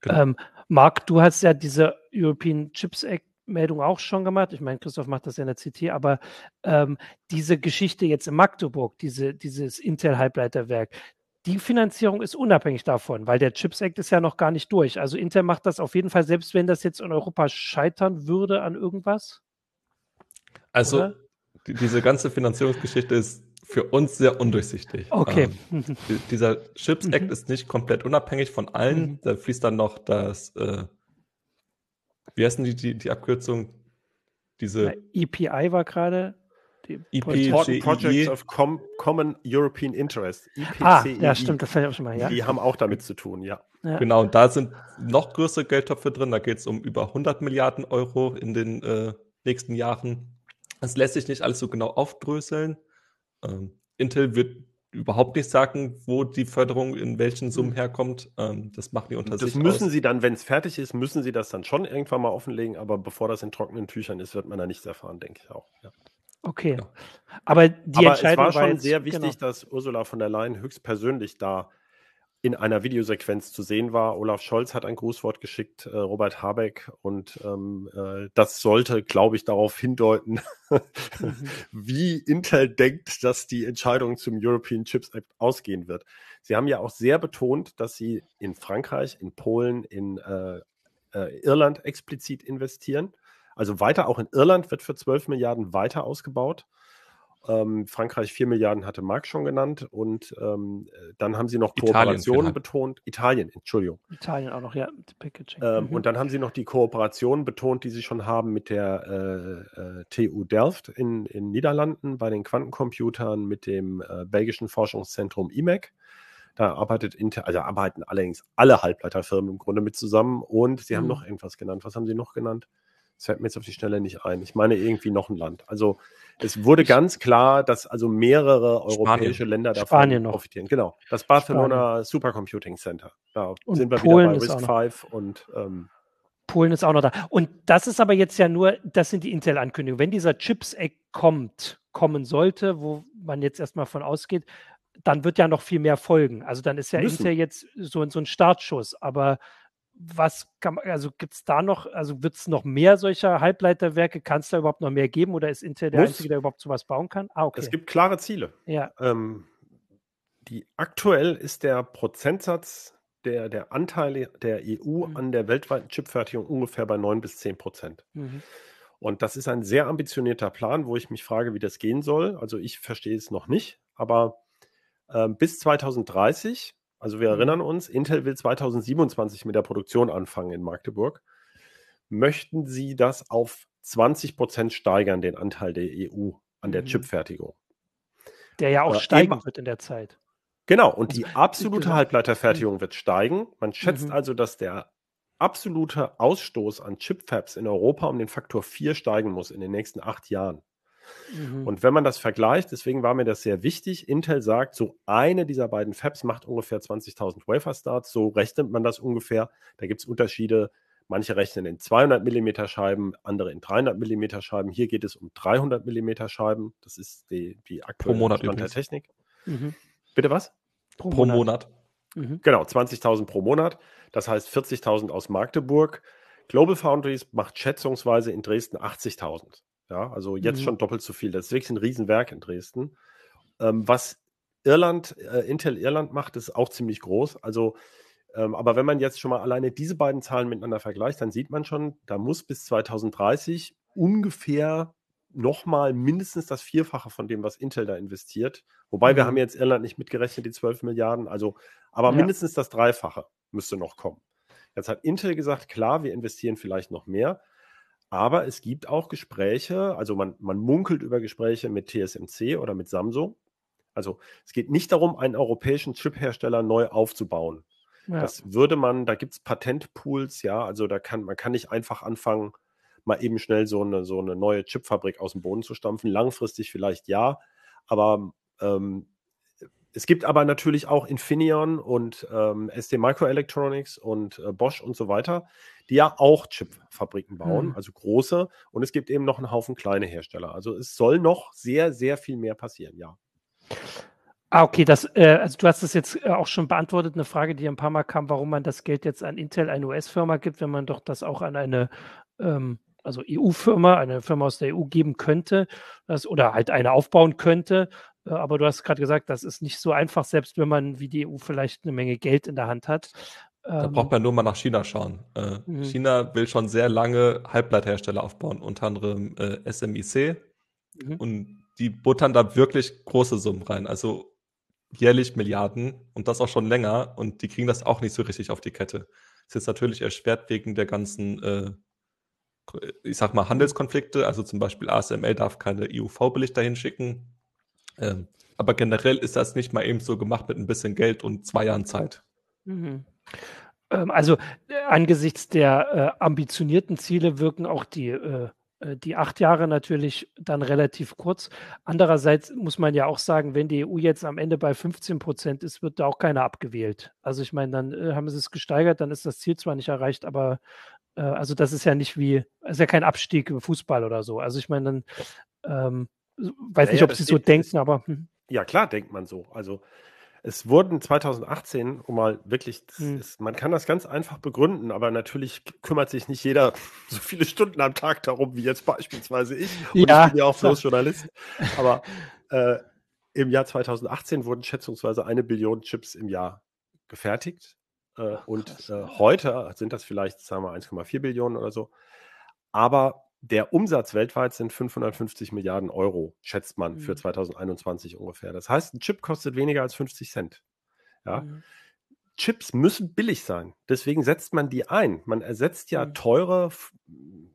Genau. Ähm, Marc, du hast ja diese European Chips Act Meldung auch schon gemacht. Ich meine, Christoph macht das ja in der CT, aber ähm, diese Geschichte jetzt in Magdeburg, diese, dieses Intel-Halbleiterwerk, die Finanzierung ist unabhängig davon, weil der Chips Act ist ja noch gar nicht durch. Also Intel macht das auf jeden Fall, selbst wenn das jetzt in Europa scheitern würde an irgendwas. Also die, diese ganze Finanzierungsgeschichte ist für uns sehr undurchsichtig. Okay. Ähm, dieser Chips Act mhm. ist nicht komplett unabhängig von allen. Mhm. Da fließt dann noch das äh, wie heißen die, die, die Abkürzung? Diese ja, EPI war gerade. EPG Projects of Com Common European Interest. EPCEI. Ah, ja, stimmt, das fand ich auch schon mal, ja. Die haben auch damit zu tun, ja. ja. Genau, und da sind noch größere Geldtöpfe drin. Da geht es um über 100 Milliarden Euro in den äh, nächsten Jahren. Das lässt sich nicht alles so genau aufdröseln. Ähm, Intel wird überhaupt nicht sagen, wo die Förderung in welchen Summen hm. herkommt. Ähm, das machen die unter das sich. Das müssen aus. sie dann, wenn es fertig ist, müssen sie das dann schon irgendwann mal offenlegen, aber bevor das in trockenen Tüchern ist, wird man da nichts erfahren, denke ich auch. Ja. Okay. Ja. Aber die aber Entscheidung es war schon war jetzt, sehr wichtig, genau. dass Ursula von der Leyen höchstpersönlich da in einer Videosequenz zu sehen war. Olaf Scholz hat ein Grußwort geschickt, äh, Robert Habeck, und ähm, äh, das sollte, glaube ich, darauf hindeuten, mhm. wie Intel denkt, dass die Entscheidung zum European Chips Act ausgehen wird. Sie haben ja auch sehr betont, dass sie in Frankreich, in Polen, in äh, äh Irland explizit investieren. Also weiter, auch in Irland wird für 12 Milliarden weiter ausgebaut. Ähm, Frankreich 4 Milliarden hatte Mark schon genannt und ähm, dann haben sie noch Kooperationen betont. Italien, Entschuldigung. Italien auch noch, ja, Packaging. Ähm, mhm. Und dann haben sie noch die Kooperationen betont, die sie schon haben mit der äh, äh, TU Delft in, in Niederlanden bei den Quantencomputern, mit dem äh, belgischen Forschungszentrum IMEC. Da arbeitet Intel, also arbeiten allerdings alle Halbleiterfirmen im Grunde mit zusammen und sie mhm. haben noch irgendwas genannt. Was haben sie noch genannt? Das fällt mir jetzt auf die Schnelle nicht ein. Ich meine irgendwie noch ein Land. Also es wurde ganz klar, dass also mehrere europäische Spanien. Länder davon Spanien noch. profitieren. Genau. Das Barcelona Spanien. Supercomputing Center. Da und sind wir Polen wieder bei RISC V und ähm, Polen ist auch noch da. Und das ist aber jetzt ja nur, das sind die Intel-Ankündigungen. Wenn dieser Chips-Act kommt, kommen sollte, wo man jetzt erstmal von ausgeht, dann wird ja noch viel mehr folgen. Also dann ist ja Müssen. Intel jetzt so, so ein Startschuss. Aber was kann man, also gibt es da noch, also wird es noch mehr solcher Halbleiterwerke? Kann es da überhaupt noch mehr geben oder ist Intel der Muss. Einzige, der überhaupt sowas bauen kann? Ah, okay. Es gibt klare Ziele. Ja. Ähm, die, aktuell ist der Prozentsatz der, der Anteile der EU mhm. an der weltweiten Chipfertigung ungefähr bei 9 bis 10 Prozent. Mhm. Und das ist ein sehr ambitionierter Plan, wo ich mich frage, wie das gehen soll. Also ich verstehe es noch nicht, aber äh, bis 2030 also wir mhm. erinnern uns, Intel will 2027 mit der Produktion anfangen in Magdeburg. Möchten Sie das auf 20 Prozent steigern, den Anteil der EU an der mhm. Chipfertigung? Der ja auch Oder steigen wird in der Zeit. Genau, und die also, absolute Halbleiterfertigung mhm. wird steigen. Man schätzt mhm. also, dass der absolute Ausstoß an Chipfabs in Europa um den Faktor 4 steigen muss in den nächsten acht Jahren. Mhm. Und wenn man das vergleicht, deswegen war mir das sehr wichtig, Intel sagt, so eine dieser beiden Fabs macht ungefähr 20.000 Wafer-Starts, so rechnet man das ungefähr. Da gibt es Unterschiede. Manche rechnen in 200 mm Scheiben, andere in 300 mm Scheiben. Hier geht es um 300 mm Scheiben. Das ist die, die aktuelle Monat Stand der Technik. Mhm. Bitte was? Pro, pro Monat. Monat. Mhm. Genau, 20.000 pro Monat. Das heißt 40.000 aus Magdeburg. Global Foundries macht schätzungsweise in Dresden 80.000. Ja, also jetzt mhm. schon doppelt so viel. Das ist wirklich ein Riesenwerk in Dresden. Ähm, was Irland, äh, Intel Irland macht, ist auch ziemlich groß. Also, ähm, aber wenn man jetzt schon mal alleine diese beiden Zahlen miteinander vergleicht, dann sieht man schon, da muss bis 2030 ungefähr nochmal mindestens das Vierfache von dem, was Intel da investiert. Wobei mhm. wir haben jetzt Irland nicht mitgerechnet, die 12 Milliarden, also, aber ja. mindestens das Dreifache. müsste noch kommen. Jetzt hat Intel gesagt, klar, wir investieren vielleicht noch mehr, aber es gibt auch Gespräche, also man, man munkelt über Gespräche mit TSMC oder mit Samsung. Also es geht nicht darum, einen europäischen Chip-Hersteller neu aufzubauen. Ja. Das würde man, da gibt es Patentpools, ja, also da kann, man kann nicht einfach anfangen, mal eben schnell so eine, so eine neue Chipfabrik aus dem Boden zu stampfen. Langfristig vielleicht ja, aber ähm, es gibt aber natürlich auch Infineon und ähm, ST Microelectronics und äh, Bosch und so weiter, die ja auch Chipfabriken bauen, mhm. also große. Und es gibt eben noch einen Haufen kleine Hersteller. Also es soll noch sehr, sehr viel mehr passieren, ja. Ah, okay, das, äh, also du hast es jetzt äh, auch schon beantwortet, eine Frage, die ein paar Mal kam, warum man das Geld jetzt an Intel, eine US-Firma gibt, wenn man doch das auch an eine ähm, also EU-Firma, eine Firma aus der EU geben könnte, das, oder halt eine aufbauen könnte. Äh, aber du hast gerade gesagt, das ist nicht so einfach, selbst wenn man wie die EU vielleicht eine Menge Geld in der Hand hat. Da ähm, braucht man nur mal nach China schauen. Äh, mhm. China will schon sehr lange Halbleiterhersteller aufbauen, unter anderem äh, SMIC. Mhm. Und die buttern da wirklich große Summen rein. Also jährlich Milliarden und das auch schon länger. Und die kriegen das auch nicht so richtig auf die Kette. Das ist jetzt natürlich erschwert wegen der ganzen äh, ich sag mal, Handelskonflikte, also zum Beispiel ASML darf keine EUV-Belichter hinschicken. Ähm, aber generell ist das nicht mal eben so gemacht mit ein bisschen Geld und zwei Jahren Zeit. Mhm. Ähm, also äh, angesichts der äh, ambitionierten Ziele wirken auch die, äh, äh, die acht Jahre natürlich dann relativ kurz. Andererseits muss man ja auch sagen, wenn die EU jetzt am Ende bei 15 Prozent ist, wird da auch keiner abgewählt. Also ich meine, dann äh, haben sie es gesteigert, dann ist das Ziel zwar nicht erreicht, aber äh, also das ist ja nicht wie, ist ja kein Abstieg im Fußball oder so. Also ich meine, dann ähm, weiß ja, nicht, ob sie so denken, ist, aber. Hm. Ja, klar denkt man so. Also es wurden 2018, um mal wirklich, hm. ist, man kann das ganz einfach begründen, aber natürlich kümmert sich nicht jeder so viele Stunden am Tag darum, wie jetzt beispielsweise ich. Und ja. ich bin ja auch bloß Journalist. Aber äh, im Jahr 2018 wurden schätzungsweise eine Billion Chips im Jahr gefertigt. Äh, und äh, heute sind das vielleicht, sagen wir, 1,4 Billionen oder so. Aber der Umsatz weltweit sind 550 Milliarden Euro, schätzt man mhm. für 2021 ungefähr. Das heißt, ein Chip kostet weniger als 50 Cent. Ja. Mhm. Chips müssen billig sein. Deswegen setzt man die ein. Man ersetzt ja mhm. teure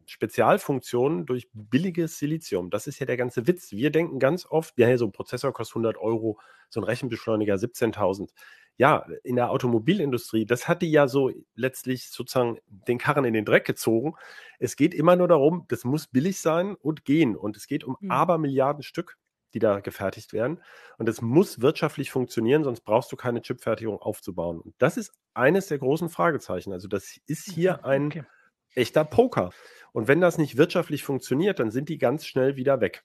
Spezialfunktionen durch billiges Silizium. Das ist ja der ganze Witz. Wir denken ganz oft, ja, so ein Prozessor kostet 100 Euro, so ein Rechenbeschleuniger 17.000 ja, in der Automobilindustrie, das hat die ja so letztlich sozusagen den Karren in den Dreck gezogen. Es geht immer nur darum, das muss billig sein und gehen. Und es geht um mhm. Abermilliarden Stück, die da gefertigt werden. Und es muss wirtschaftlich funktionieren, sonst brauchst du keine Chipfertigung aufzubauen. Und das ist eines der großen Fragezeichen. Also das ist hier ein okay. echter Poker. Und wenn das nicht wirtschaftlich funktioniert, dann sind die ganz schnell wieder weg.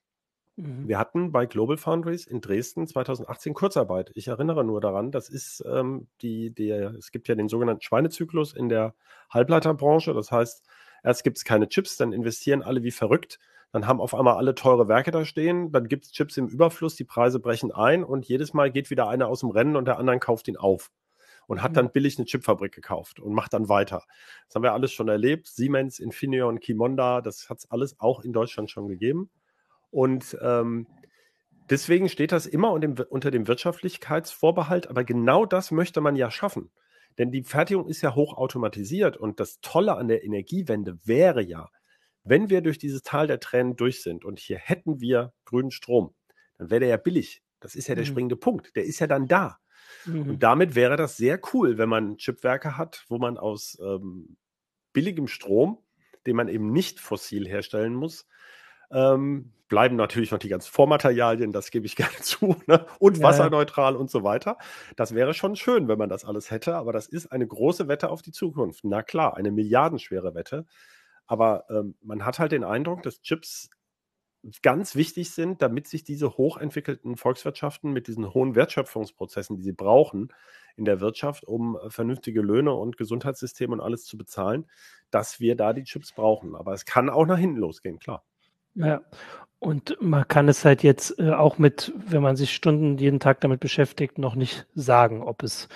Mhm. Wir hatten bei Global Foundries in Dresden 2018 Kurzarbeit. Ich erinnere nur daran, das ist ähm, die, der, es gibt ja den sogenannten Schweinezyklus in der Halbleiterbranche. Das heißt, erst gibt es keine Chips, dann investieren alle wie verrückt. Dann haben auf einmal alle teure Werke da stehen, dann gibt es Chips im Überfluss, die Preise brechen ein und jedes Mal geht wieder einer aus dem Rennen und der andere kauft ihn auf und hat dann billig eine Chipfabrik gekauft und macht dann weiter. Das haben wir alles schon erlebt. Siemens, Infineon, Kimonda, das hat es alles auch in Deutschland schon gegeben. Und ähm, deswegen steht das immer unter dem, Wirtschaftlichkeitsvorbehalt, aber genau das möchte man ja schaffen. Denn die Fertigung ist ja hochautomatisiert und das Tolle an der Energiewende wäre ja, wenn wir durch dieses Tal der Tränen durch sind und hier hätten wir grünen Strom, dann wäre der ja billig. Das ist ja der mhm. springende Punkt. Der ist ja dann da. Mhm. Und damit wäre das sehr cool, wenn man Chipwerke hat, wo man aus ähm, billigem Strom, den man eben nicht fossil herstellen muss, ähm, bleiben natürlich noch die ganzen Vormaterialien, das gebe ich gerne zu, ne? und ja, wasserneutral und so weiter. Das wäre schon schön, wenn man das alles hätte, aber das ist eine große Wette auf die Zukunft. Na klar, eine milliardenschwere Wette. Aber ähm, man hat halt den Eindruck, dass Chips ganz wichtig sind, damit sich diese hochentwickelten Volkswirtschaften mit diesen hohen Wertschöpfungsprozessen, die sie brauchen in der Wirtschaft, um äh, vernünftige Löhne und Gesundheitssysteme und alles zu bezahlen, dass wir da die Chips brauchen. Aber es kann auch nach hinten losgehen, klar. Ja, und man kann es halt jetzt äh, auch mit, wenn man sich Stunden jeden Tag damit beschäftigt, noch nicht sagen, ob es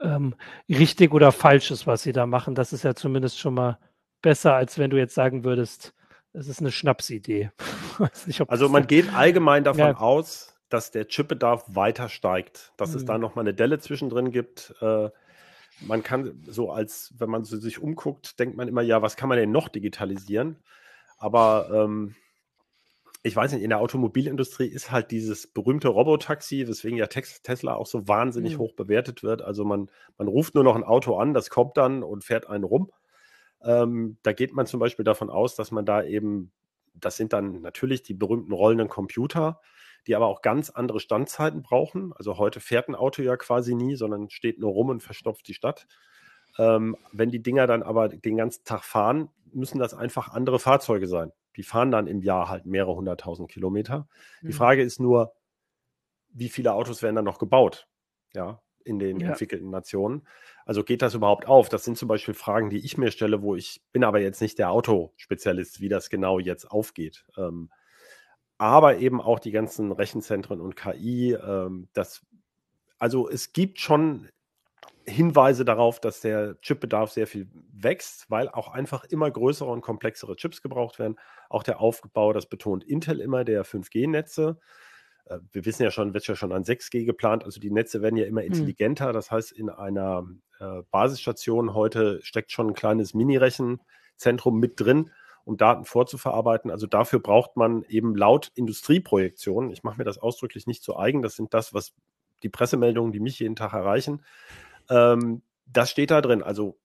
ähm, richtig oder falsch ist, was sie da machen. Das ist ja zumindest schon mal besser, als wenn du jetzt sagen würdest, es ist eine Schnapsidee. nicht, also man geht allgemein davon ja. aus, dass der Chipbedarf weiter steigt, dass mhm. es da nochmal eine Delle zwischendrin gibt. Äh, man kann so als, wenn man so sich umguckt, denkt man immer, ja, was kann man denn noch digitalisieren? Aber ähm, ich weiß nicht, in der Automobilindustrie ist halt dieses berühmte Robotaxi, weswegen ja Tesla auch so wahnsinnig mhm. hoch bewertet wird. Also man, man ruft nur noch ein Auto an, das kommt dann und fährt einen rum. Ähm, da geht man zum Beispiel davon aus, dass man da eben, das sind dann natürlich die berühmten rollenden Computer, die aber auch ganz andere Standzeiten brauchen. Also heute fährt ein Auto ja quasi nie, sondern steht nur rum und verstopft die Stadt. Ähm, wenn die Dinger dann aber den ganzen Tag fahren, müssen das einfach andere Fahrzeuge sein. Die fahren dann im Jahr halt mehrere hunderttausend Kilometer. Mhm. Die Frage ist nur, wie viele Autos werden dann noch gebaut? Ja, in den ja. entwickelten Nationen. Also geht das überhaupt auf? Das sind zum Beispiel Fragen, die ich mir stelle, wo ich bin aber jetzt nicht der Autospezialist, wie das genau jetzt aufgeht. Ähm, aber eben auch die ganzen Rechenzentren und KI. Ähm, das, also es gibt schon Hinweise darauf, dass der Chipbedarf sehr viel wächst, weil auch einfach immer größere und komplexere Chips gebraucht werden. Auch der Aufbau, das betont Intel immer, der 5G-Netze. Äh, wir wissen ja schon, wird ja schon an 6G geplant. Also die Netze werden ja immer hm. intelligenter. Das heißt, in einer äh, Basisstation heute steckt schon ein kleines Mini-Rechenzentrum mit drin, um Daten vorzuverarbeiten. Also dafür braucht man eben laut Industrieprojektionen, ich mache mir das ausdrücklich nicht zu eigen, das sind das, was die Pressemeldungen, die mich jeden Tag erreichen, ähm, das steht da drin. Also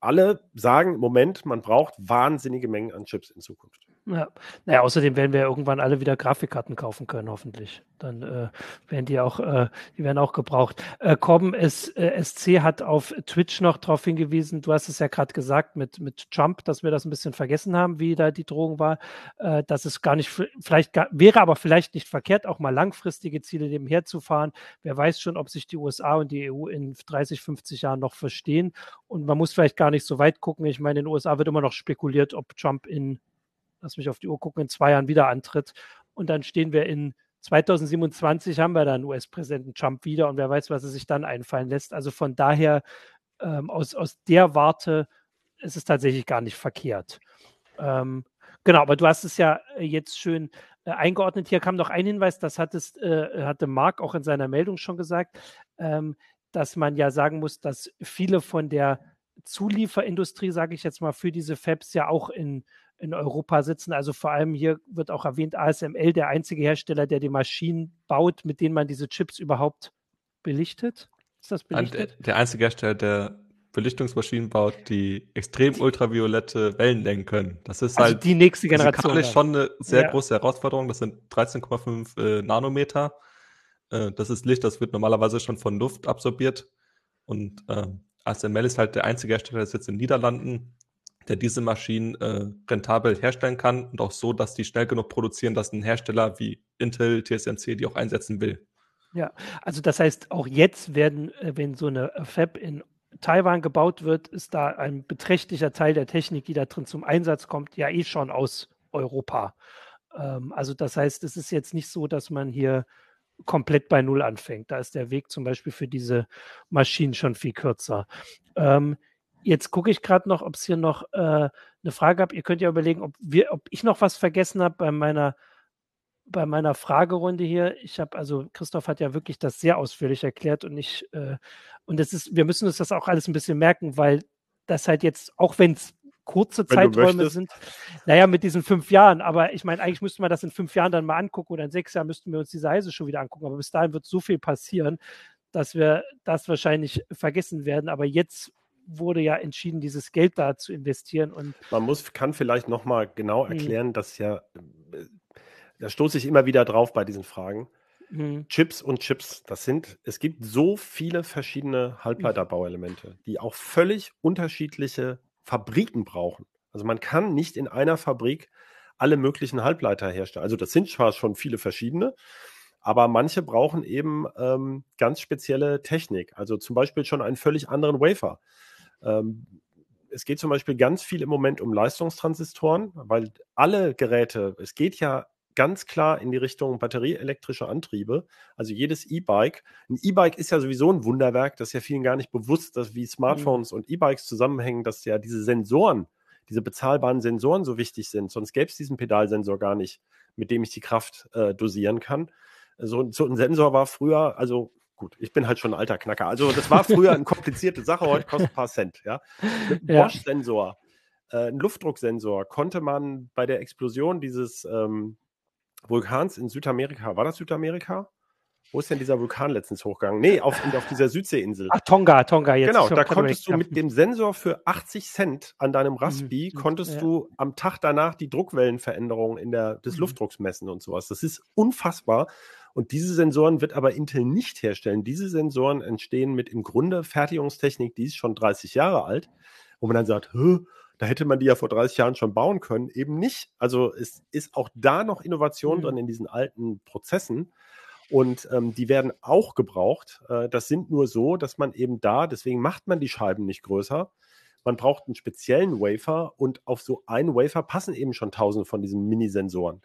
alle sagen Moment, man braucht wahnsinnige Mengen an Chips in Zukunft. Ja, naja, außerdem werden wir irgendwann alle wieder Grafikkarten kaufen können, hoffentlich. Dann äh, werden die auch, äh, die werden auch gebraucht. Äh, Corbin S, äh, SC hat auf Twitch noch darauf hingewiesen, du hast es ja gerade gesagt mit, mit Trump, dass wir das ein bisschen vergessen haben, wie da die Drohung war, äh, dass es gar nicht, vielleicht gar, wäre aber vielleicht nicht verkehrt, auch mal langfristige Ziele nebenher zu fahren. Wer weiß schon, ob sich die USA und die EU in 30, 50 Jahren noch verstehen. Und man muss vielleicht gar nicht so weit gucken. Ich meine, in den USA wird immer noch spekuliert, ob Trump in lass mich auf die Uhr gucken, in zwei Jahren wieder antritt. Und dann stehen wir in 2027, haben wir dann US-Präsidenten Trump wieder und wer weiß, was er sich dann einfallen lässt. Also von daher, ähm, aus, aus der Warte ist es tatsächlich gar nicht verkehrt. Ähm, genau, aber du hast es ja äh, jetzt schön äh, eingeordnet. Hier kam noch ein Hinweis, das hattest, äh, hatte Marc auch in seiner Meldung schon gesagt, ähm, dass man ja sagen muss, dass viele von der Zulieferindustrie, sage ich jetzt mal, für diese Fabs ja auch in in Europa sitzen. Also vor allem hier wird auch erwähnt, ASML, der einzige Hersteller, der die Maschinen baut, mit denen man diese Chips überhaupt belichtet. Ist das belichtet? Der einzige Hersteller, der Belichtungsmaschinen baut, die extrem ultraviolette Wellen lenken können. Das ist also halt die nächste Generation. Das ist schon eine sehr ja. große Herausforderung. Das sind 13,5 äh, Nanometer. Äh, das ist Licht, das wird normalerweise schon von Luft absorbiert. Und äh, ASML ist halt der einzige Hersteller, der sitzt in den Niederlanden, der diese Maschinen äh, rentabel herstellen kann und auch so, dass die schnell genug produzieren, dass ein Hersteller wie Intel, TSMC die auch einsetzen will. Ja, also das heißt, auch jetzt werden, äh, wenn so eine Fab in Taiwan gebaut wird, ist da ein beträchtlicher Teil der Technik, die da drin zum Einsatz kommt, ja eh schon aus Europa. Ähm, also das heißt, es ist jetzt nicht so, dass man hier komplett bei Null anfängt. Da ist der Weg zum Beispiel für diese Maschinen schon viel kürzer. Ähm, Jetzt gucke ich gerade noch, ob es hier noch äh, eine Frage gab. Ihr könnt ja überlegen, ob, wir, ob ich noch was vergessen habe bei meiner, bei meiner Fragerunde hier. Ich habe, also Christoph hat ja wirklich das sehr ausführlich erklärt und ich, äh, und es ist, wir müssen uns das auch alles ein bisschen merken, weil das halt jetzt, auch wenn es kurze wenn Zeiträume sind, naja, mit diesen fünf Jahren, aber ich meine, eigentlich müsste man das in fünf Jahren dann mal angucken oder in sechs Jahren müssten wir uns diese Heise schon wieder angucken, aber bis dahin wird so viel passieren, dass wir das wahrscheinlich vergessen werden. Aber jetzt wurde ja entschieden, dieses Geld da zu investieren. Und Man muss, kann vielleicht nochmal genau hm. erklären, dass ja, äh, da stoße ich immer wieder drauf bei diesen Fragen. Mhm. Chips und Chips, das sind, es gibt so viele verschiedene Halbleiterbauelemente, die auch völlig unterschiedliche Fabriken brauchen. Also man kann nicht in einer Fabrik alle möglichen Halbleiter herstellen. Also das sind zwar schon viele verschiedene, aber manche brauchen eben ähm, ganz spezielle Technik. Also zum Beispiel schon einen völlig anderen Wafer. Ähm, es geht zum Beispiel ganz viel im Moment um Leistungstransistoren, weil alle Geräte, es geht ja ganz klar in die Richtung batterieelektrische Antriebe. Also jedes E-Bike. Ein E-Bike ist ja sowieso ein Wunderwerk, das ist ja vielen gar nicht bewusst, dass wie Smartphones mhm. und E-Bikes zusammenhängen, dass ja diese Sensoren, diese bezahlbaren Sensoren so wichtig sind. Sonst gäbe es diesen Pedalsensor gar nicht, mit dem ich die Kraft äh, dosieren kann. So, so ein Sensor war früher, also gut, ich bin halt schon ein alter Knacker. Also das war früher eine komplizierte Sache, heute kostet ein paar Cent. Ja? Mit einem ja. Bosch-Sensor, äh, ein Luftdrucksensor, konnte man bei der Explosion dieses ähm, Vulkans in Südamerika, war das Südamerika? Wo ist denn dieser Vulkan letztens hochgegangen? Nee, auf, auf dieser Südseeinsel. Ach, Tonga, Tonga jetzt. Genau, da konntest du mit dem Sensor für 80 Cent an deinem Raspi, mhm. konntest ja. du am Tag danach die Druckwellenveränderung in der, des mhm. Luftdrucks messen und sowas. Das ist unfassbar. Und diese Sensoren wird aber Intel nicht herstellen. Diese Sensoren entstehen mit im Grunde Fertigungstechnik, die ist schon 30 Jahre alt, wo man dann sagt, da hätte man die ja vor 30 Jahren schon bauen können. Eben nicht. Also es ist auch da noch Innovation mhm. drin in diesen alten Prozessen. Und ähm, die werden auch gebraucht. Äh, das sind nur so, dass man eben da, deswegen macht man die Scheiben nicht größer. Man braucht einen speziellen Wafer und auf so einen Wafer passen eben schon tausende von diesen Mini-Sensoren.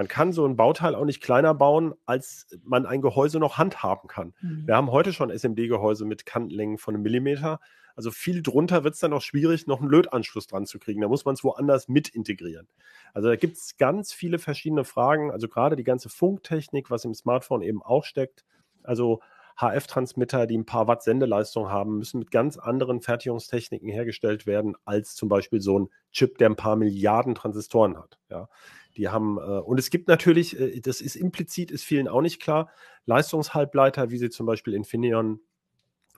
Man kann so ein Bauteil auch nicht kleiner bauen, als man ein Gehäuse noch handhaben kann. Mhm. Wir haben heute schon SMD-Gehäuse mit Kantenlängen von einem Millimeter. Also viel drunter wird es dann auch schwierig, noch einen Lötanschluss dran zu kriegen. Da muss man es woanders mit integrieren. Also da gibt es ganz viele verschiedene Fragen. Also gerade die ganze Funktechnik, was im Smartphone eben auch steckt. Also HF-Transmitter, die ein paar Watt Sendeleistung haben, müssen mit ganz anderen Fertigungstechniken hergestellt werden, als zum Beispiel so ein Chip, der ein paar Milliarden Transistoren hat. Ja. Die haben, äh, und es gibt natürlich, äh, das ist implizit, ist vielen auch nicht klar, Leistungshalbleiter, wie sie zum Beispiel Infineon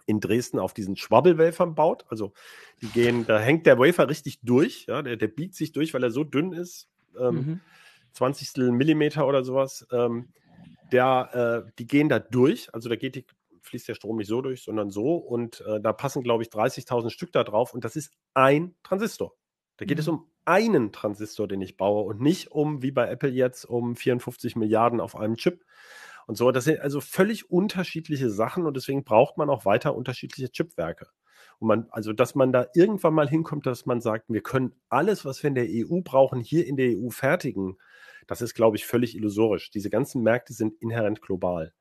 in Dresden auf diesen Schwabbelwafern baut. Also die gehen, da hängt der Wafer richtig durch, ja, der, der biegt sich durch, weil er so dünn ist, ähm, mhm. 20 Millimeter oder sowas. Ähm, der, äh, die gehen da durch, also da geht die, fließt der Strom nicht so durch, sondern so und äh, da passen, glaube ich, 30.000 Stück da drauf und das ist ein Transistor. Da geht mhm. es um einen Transistor, den ich baue und nicht um, wie bei Apple jetzt, um 54 Milliarden auf einem Chip und so. Das sind also völlig unterschiedliche Sachen und deswegen braucht man auch weiter unterschiedliche Chipwerke. Und man, also, dass man da irgendwann mal hinkommt, dass man sagt, wir können alles, was wir in der EU brauchen, hier in der EU fertigen, das ist, glaube ich, völlig illusorisch. Diese ganzen Märkte sind inhärent global.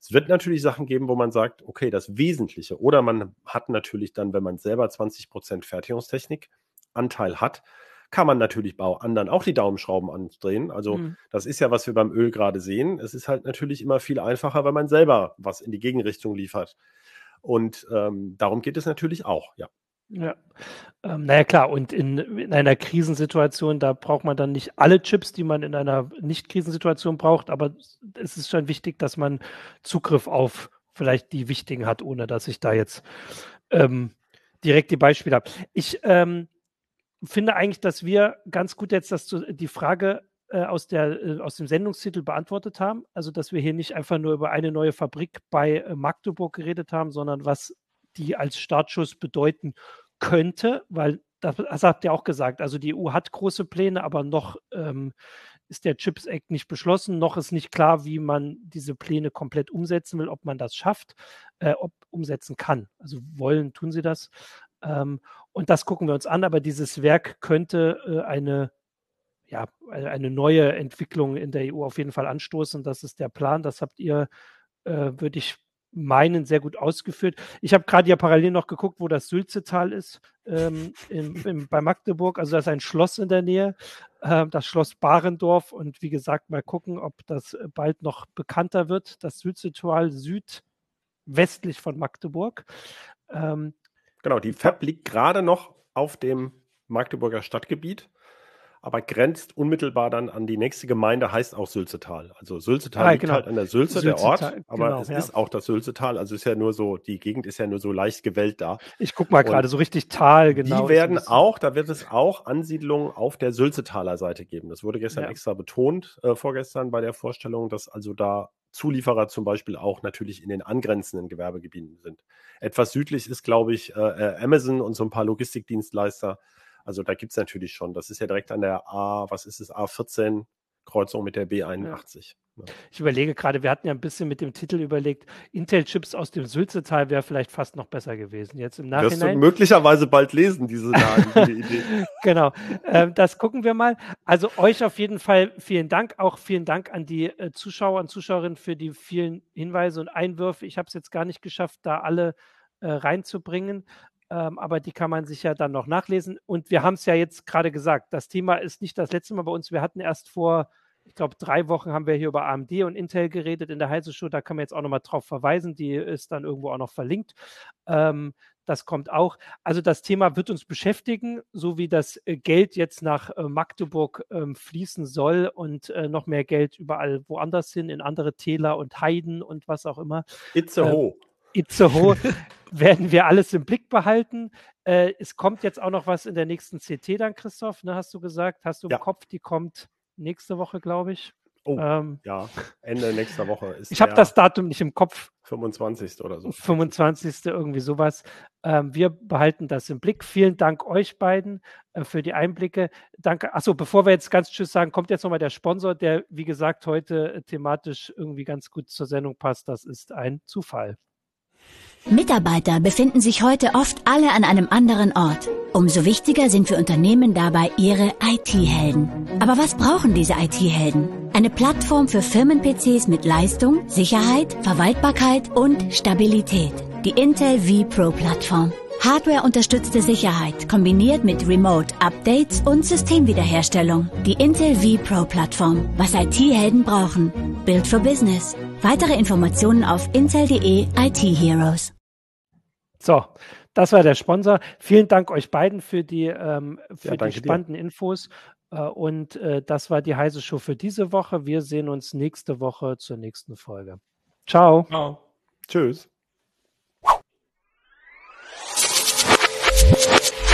Es wird natürlich Sachen geben, wo man sagt, okay, das Wesentliche. Oder man hat natürlich dann, wenn man selber 20% Fertigungstechnik Anteil hat, kann man natürlich bei anderen auch die Daumenschrauben andrehen. Also mhm. das ist ja, was wir beim Öl gerade sehen. Es ist halt natürlich immer viel einfacher, wenn man selber was in die Gegenrichtung liefert. Und ähm, darum geht es natürlich auch, ja. Ja, ähm, naja klar, und in, in, einer Krisensituation, da braucht man dann nicht alle Chips, die man in einer Nicht-Krisensituation braucht, aber es ist schon wichtig, dass man Zugriff auf vielleicht die wichtigen hat, ohne dass ich da jetzt ähm, direkt die Beispiele habe. Ich ähm, finde eigentlich, dass wir ganz gut jetzt das, die Frage äh, aus, der, äh, aus dem Sendungstitel beantwortet haben. Also, dass wir hier nicht einfach nur über eine neue Fabrik bei äh, Magdeburg geredet haben, sondern was die als Startschuss bedeuten könnte, weil das, das habt ihr auch gesagt. Also, die EU hat große Pläne, aber noch ähm, ist der Chips Act nicht beschlossen, noch ist nicht klar, wie man diese Pläne komplett umsetzen will, ob man das schafft, äh, ob umsetzen kann. Also wollen tun sie das. Ähm, und das gucken wir uns an, aber dieses Werk könnte äh, eine, ja, eine neue Entwicklung in der EU auf jeden Fall anstoßen. Das ist der Plan. Das habt ihr, äh, würde ich meinen, sehr gut ausgeführt. Ich habe gerade ja parallel noch geguckt, wo das Sülzetal ist, ähm, in, in, bei Magdeburg. Also da ist ein Schloss in der Nähe, äh, das Schloss Barendorf. Und wie gesagt, mal gucken, ob das bald noch bekannter wird. Das Sülzetal südwestlich von Magdeburg. Ähm, Genau, die Fab liegt gerade noch auf dem Magdeburger Stadtgebiet, aber grenzt unmittelbar dann an die nächste Gemeinde, heißt auch Sülzetal. Also Sülzetal ah, liegt genau. halt an der Sülze, Sülzetal, der Ort, aber genau, es ja. ist auch das Sülzetal. Also ist ja nur so, die Gegend ist ja nur so leicht gewellt da. Ich gucke mal gerade, so richtig Tal, genau. Die werden auch, da wird es auch Ansiedlungen auf der Sülzetaler Seite geben. Das wurde gestern ja. extra betont, äh, vorgestern bei der Vorstellung, dass also da Zulieferer zum Beispiel auch natürlich in den angrenzenden Gewerbegebieten sind. Etwas südlich ist, glaube ich, äh, äh Amazon und so ein paar Logistikdienstleister. Also da gibt es natürlich schon. Das ist ja direkt an der A, was ist es, A14 Kreuzung mit der B81. Ja. Ich überlege gerade, wir hatten ja ein bisschen mit dem Titel überlegt, Intel-Chips aus dem Sülzetal wäre vielleicht fast noch besser gewesen. Jetzt im Nachhinein. Wirst du möglicherweise bald lesen, diese, Idee. genau, äh, das gucken wir mal. Also euch auf jeden Fall vielen Dank. Auch vielen Dank an die äh, Zuschauer und Zuschauerinnen für die vielen Hinweise und Einwürfe. Ich habe es jetzt gar nicht geschafft, da alle äh, reinzubringen. Ähm, aber die kann man sich ja dann noch nachlesen. Und wir haben es ja jetzt gerade gesagt, das Thema ist nicht das letzte Mal bei uns. Wir hatten erst vor ich glaube, drei Wochen haben wir hier über AMD und Intel geredet in der Heise Show. Da kann man jetzt auch nochmal drauf verweisen. Die ist dann irgendwo auch noch verlinkt. Ähm, das kommt auch. Also das Thema wird uns beschäftigen, so wie das äh, Geld jetzt nach äh, Magdeburg ähm, fließen soll und äh, noch mehr Geld überall woanders hin, in andere Täler und Heiden und was auch immer. Itzehoe. Itzehoe werden wir alles im Blick behalten. Äh, es kommt jetzt auch noch was in der nächsten CT dann, Christoph, ne, hast du gesagt? Hast du im Kopf, die kommt nächste Woche, glaube ich. Oh, ähm, ja, Ende nächster Woche ist. Ich habe das Datum nicht im Kopf. 25. oder so. 25. irgendwie sowas. Ähm, wir behalten das im Blick. Vielen Dank euch beiden äh, für die Einblicke. Danke. Achso, bevor wir jetzt ganz Tschüss sagen, kommt jetzt nochmal der Sponsor, der, wie gesagt, heute äh, thematisch irgendwie ganz gut zur Sendung passt. Das ist ein Zufall. Mitarbeiter befinden sich heute oft alle an einem anderen Ort. Umso wichtiger sind für Unternehmen dabei ihre IT-Helden. Aber was brauchen diese IT-Helden? Eine Plattform für Firmen-PCs mit Leistung, Sicherheit, Verwaltbarkeit und Stabilität. Die Intel vPro Plattform. Hardware-unterstützte Sicherheit kombiniert mit Remote-Updates und Systemwiederherstellung. Die Intel vPro Plattform. Was IT-Helden brauchen. Build for Business. Weitere Informationen auf intel.de IT Heroes. So, das war der Sponsor. Vielen Dank euch beiden für die, ähm, für ja, die spannenden dir. Infos. Äh, und äh, das war die heiße Show für diese Woche. Wir sehen uns nächste Woche zur nächsten Folge. Ciao. Ciao. Tschüss.